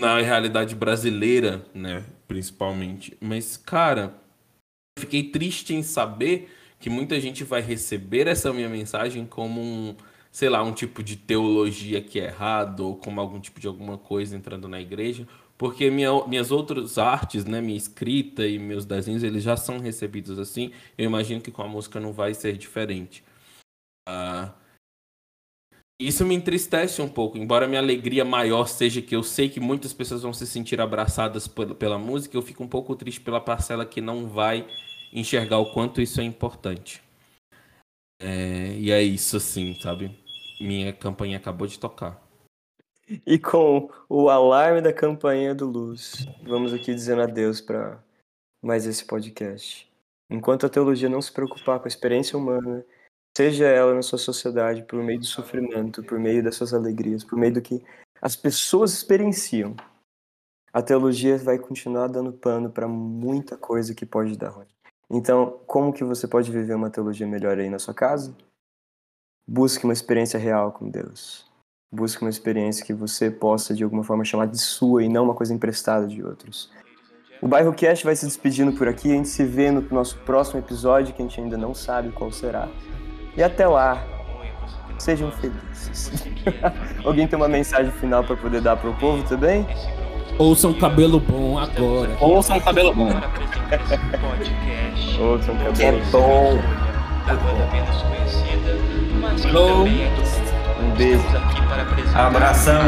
Speaker 4: na realidade brasileira, né, principalmente. Mas, cara, fiquei triste em saber que muita gente vai receber essa minha mensagem como um, sei lá, um tipo de teologia que é errado, ou como algum tipo de alguma coisa entrando na igreja, porque minha, minhas outras artes, né, minha escrita e meus desenhos, eles já são recebidos assim. Eu imagino que com a música não vai ser diferente. Uh, Isso me entristece um pouco, embora minha alegria maior seja que eu sei que muitas pessoas vão se sentir abraçadas pela música, eu fico um pouco triste pela parcela que não vai enxergar o quanto isso é importante. É, e é isso assim, sabe? Minha campanha acabou de tocar.
Speaker 2: E com o alarme da campanha do Luz, vamos aqui dizendo adeus para mais esse podcast. Enquanto a teologia não se preocupar com a experiência humana, seja ela na sua sociedade por meio do sofrimento, por meio das suas alegrias, por meio do que as pessoas experienciam, a teologia vai continuar dando pano para muita coisa que pode dar ruim. Então, como que você pode viver uma teologia melhor aí na sua casa? Busque uma experiência real com Deus. Busque uma experiência que você possa, de alguma forma, chamar de sua e não uma coisa emprestada de outros. O Bairro Cast vai se despedindo por aqui. A gente se vê no nosso próximo episódio, que a gente ainda não sabe qual será. E até lá, sejam felizes. Alguém tem uma mensagem final para poder dar para o povo também?
Speaker 3: Ouçam cabelo bom agora.
Speaker 6: Ouçam cabelo bom.
Speaker 2: Ouçam
Speaker 5: Que
Speaker 2: cabelo
Speaker 5: é bom.
Speaker 1: Da banda menos conhecida, mas que
Speaker 6: Alô?
Speaker 1: também é do
Speaker 2: Um
Speaker 1: para apresentar
Speaker 6: Abração.